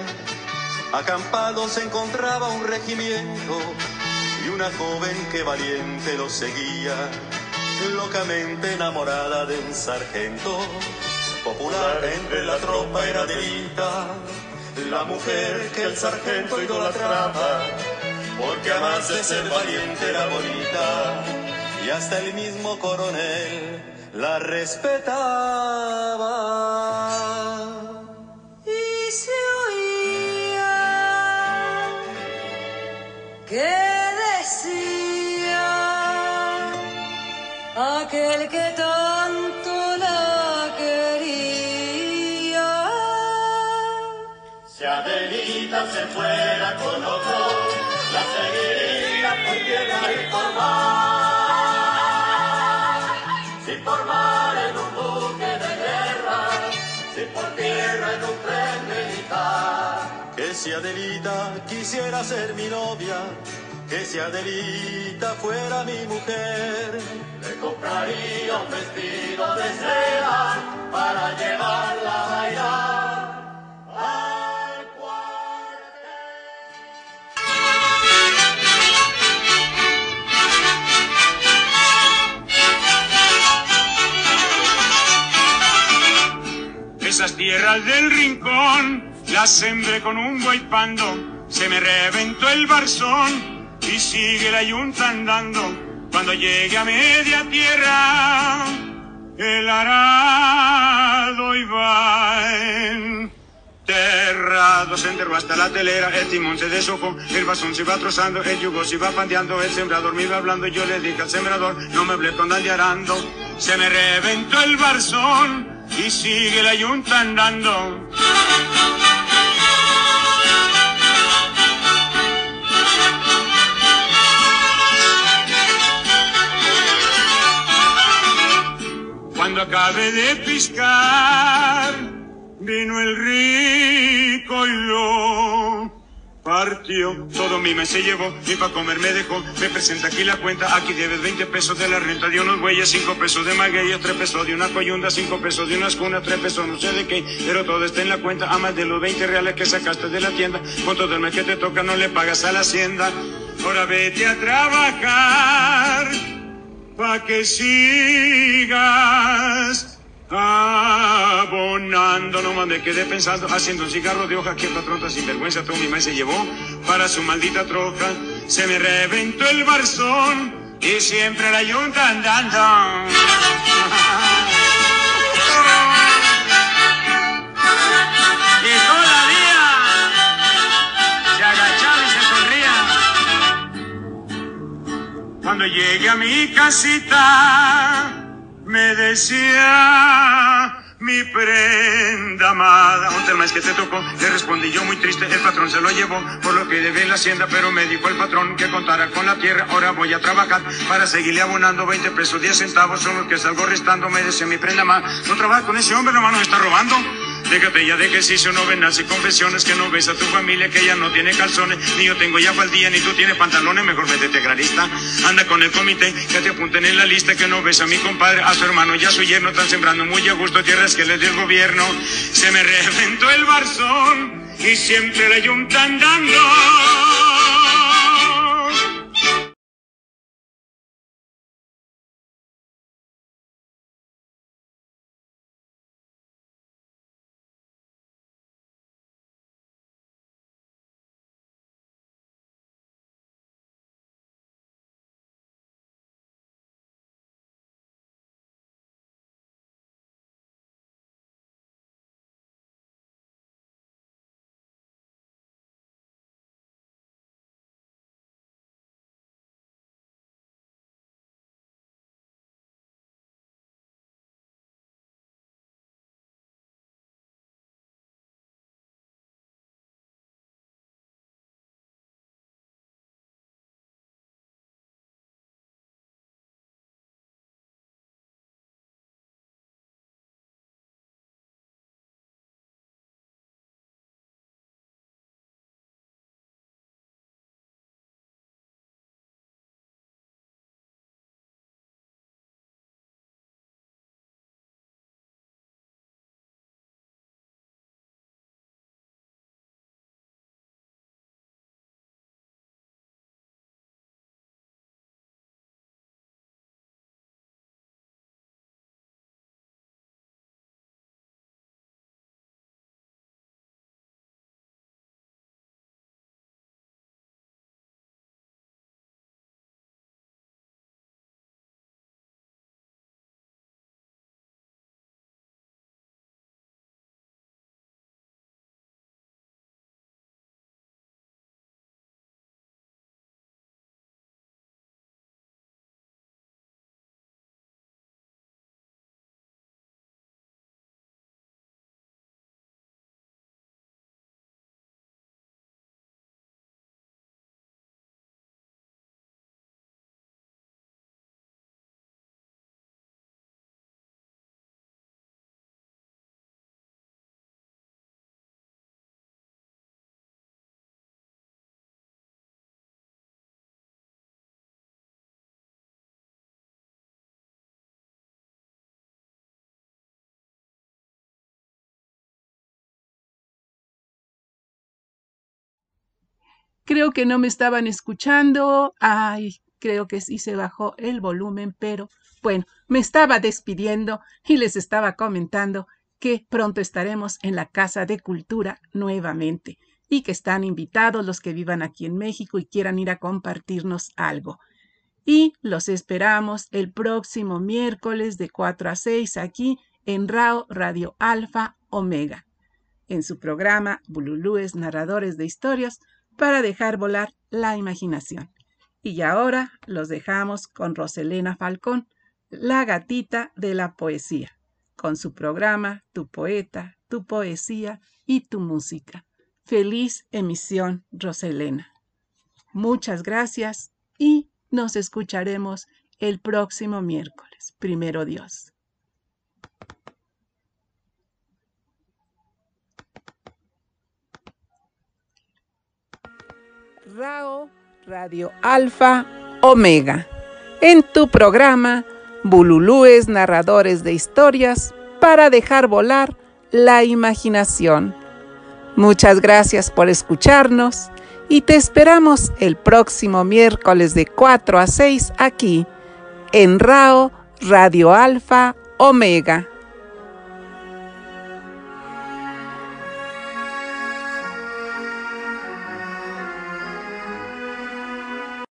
acampado se encontraba un regimiento y una joven que valiente lo seguía, locamente enamorada de un sargento. Popular entre la tropa era delita, la mujer que el sargento idolatraba, porque además de ser valiente era bonita, y hasta el mismo coronel la respetaba. Que tanto la quería. Si Adelita se fuera con otro, la seguiría por tierra y por mar. Si por mar en un buque de guerra, si por tierra en un tren militar. Que si Adelita quisiera ser mi novia, que si Adelita fuera mi mujer, compraría un vestido de seda para llevarla a bailar. Al Esas tierras del rincón las sembré con un buey pando, se me reventó el barzón y sigue la yunta andando. Cuando llegue a media tierra, el arado iba enterrado, se enterró hasta la telera, el timón se deshojó, el basón se iba trozando, el yugo se iba pandeando, el sembrador me iba hablando, y yo le dije al sembrador, no me hablé con arando, se me reventó el barzón y sigue la yunta andando. Cuando acabé de piscar, vino el rico y lo partió. Todo mi mes se llevó, y para comer me dejó. Me presenta aquí la cuenta, aquí debes 20 pesos de la renta de unos bueyes, 5 pesos de magueyes, 3 pesos de una coyunda, 5 pesos de unas cunas, 3 pesos no sé de qué, pero todo está en la cuenta, a más de los 20 reales que sacaste de la tienda. Con todo el mes que te toca no le pagas a la hacienda. Ahora vete a trabajar pa' que sigas abonando. No me quedé pensando, haciendo un cigarro de hoja que el patrón tan sinvergüenza todo mi maíz se llevó para su maldita troca. Se me reventó el barzón y siempre la yunta andando. Y todavía Cuando llegué a mi casita, me decía mi prenda amada. Un es que te tocó, le respondí yo muy triste, el patrón se lo llevó por lo que debe en la hacienda, pero me dijo el patrón que contara con la tierra. Ahora voy a trabajar para seguirle abonando 20 pesos, 10 centavos son los que salgo restando. Me decía mi prenda amada, no trabaja con ese hombre, nomás nos está robando. Déjate ya de ejercicio, no vendas y confesiones que no ves a tu familia que ella no tiene calzones, ni yo tengo ya faldilla, ni tú tienes pantalones, mejor métete granista. Anda con el comité, que te apunten en la lista que no ves a mi compadre, a su hermano y a su yerno, están sembrando muy a gusto tierras que les dio el gobierno. Se me reventó el barzón y siempre la yunta andando. Creo que no me estaban escuchando. Ay, creo que sí se bajó el volumen, pero bueno, me estaba despidiendo y les estaba comentando que pronto estaremos en la Casa de Cultura nuevamente y que están invitados los que vivan aquí en México y quieran ir a compartirnos algo. Y los esperamos el próximo miércoles de 4 a 6 aquí en RAO Radio Alfa Omega, en su programa Bululúes Narradores de Historias para dejar volar la imaginación. Y ahora los dejamos con Roselena Falcón, la gatita de la poesía, con su programa Tu poeta, tu poesía y tu música. Feliz emisión, Roselena. Muchas gracias y nos escucharemos el próximo miércoles. Primero Dios. RAO Radio Alfa Omega. En tu programa, Bululúes narradores de historias para dejar volar la imaginación. Muchas gracias por escucharnos y te esperamos el próximo miércoles de 4 a 6 aquí en RAO Radio Alfa Omega.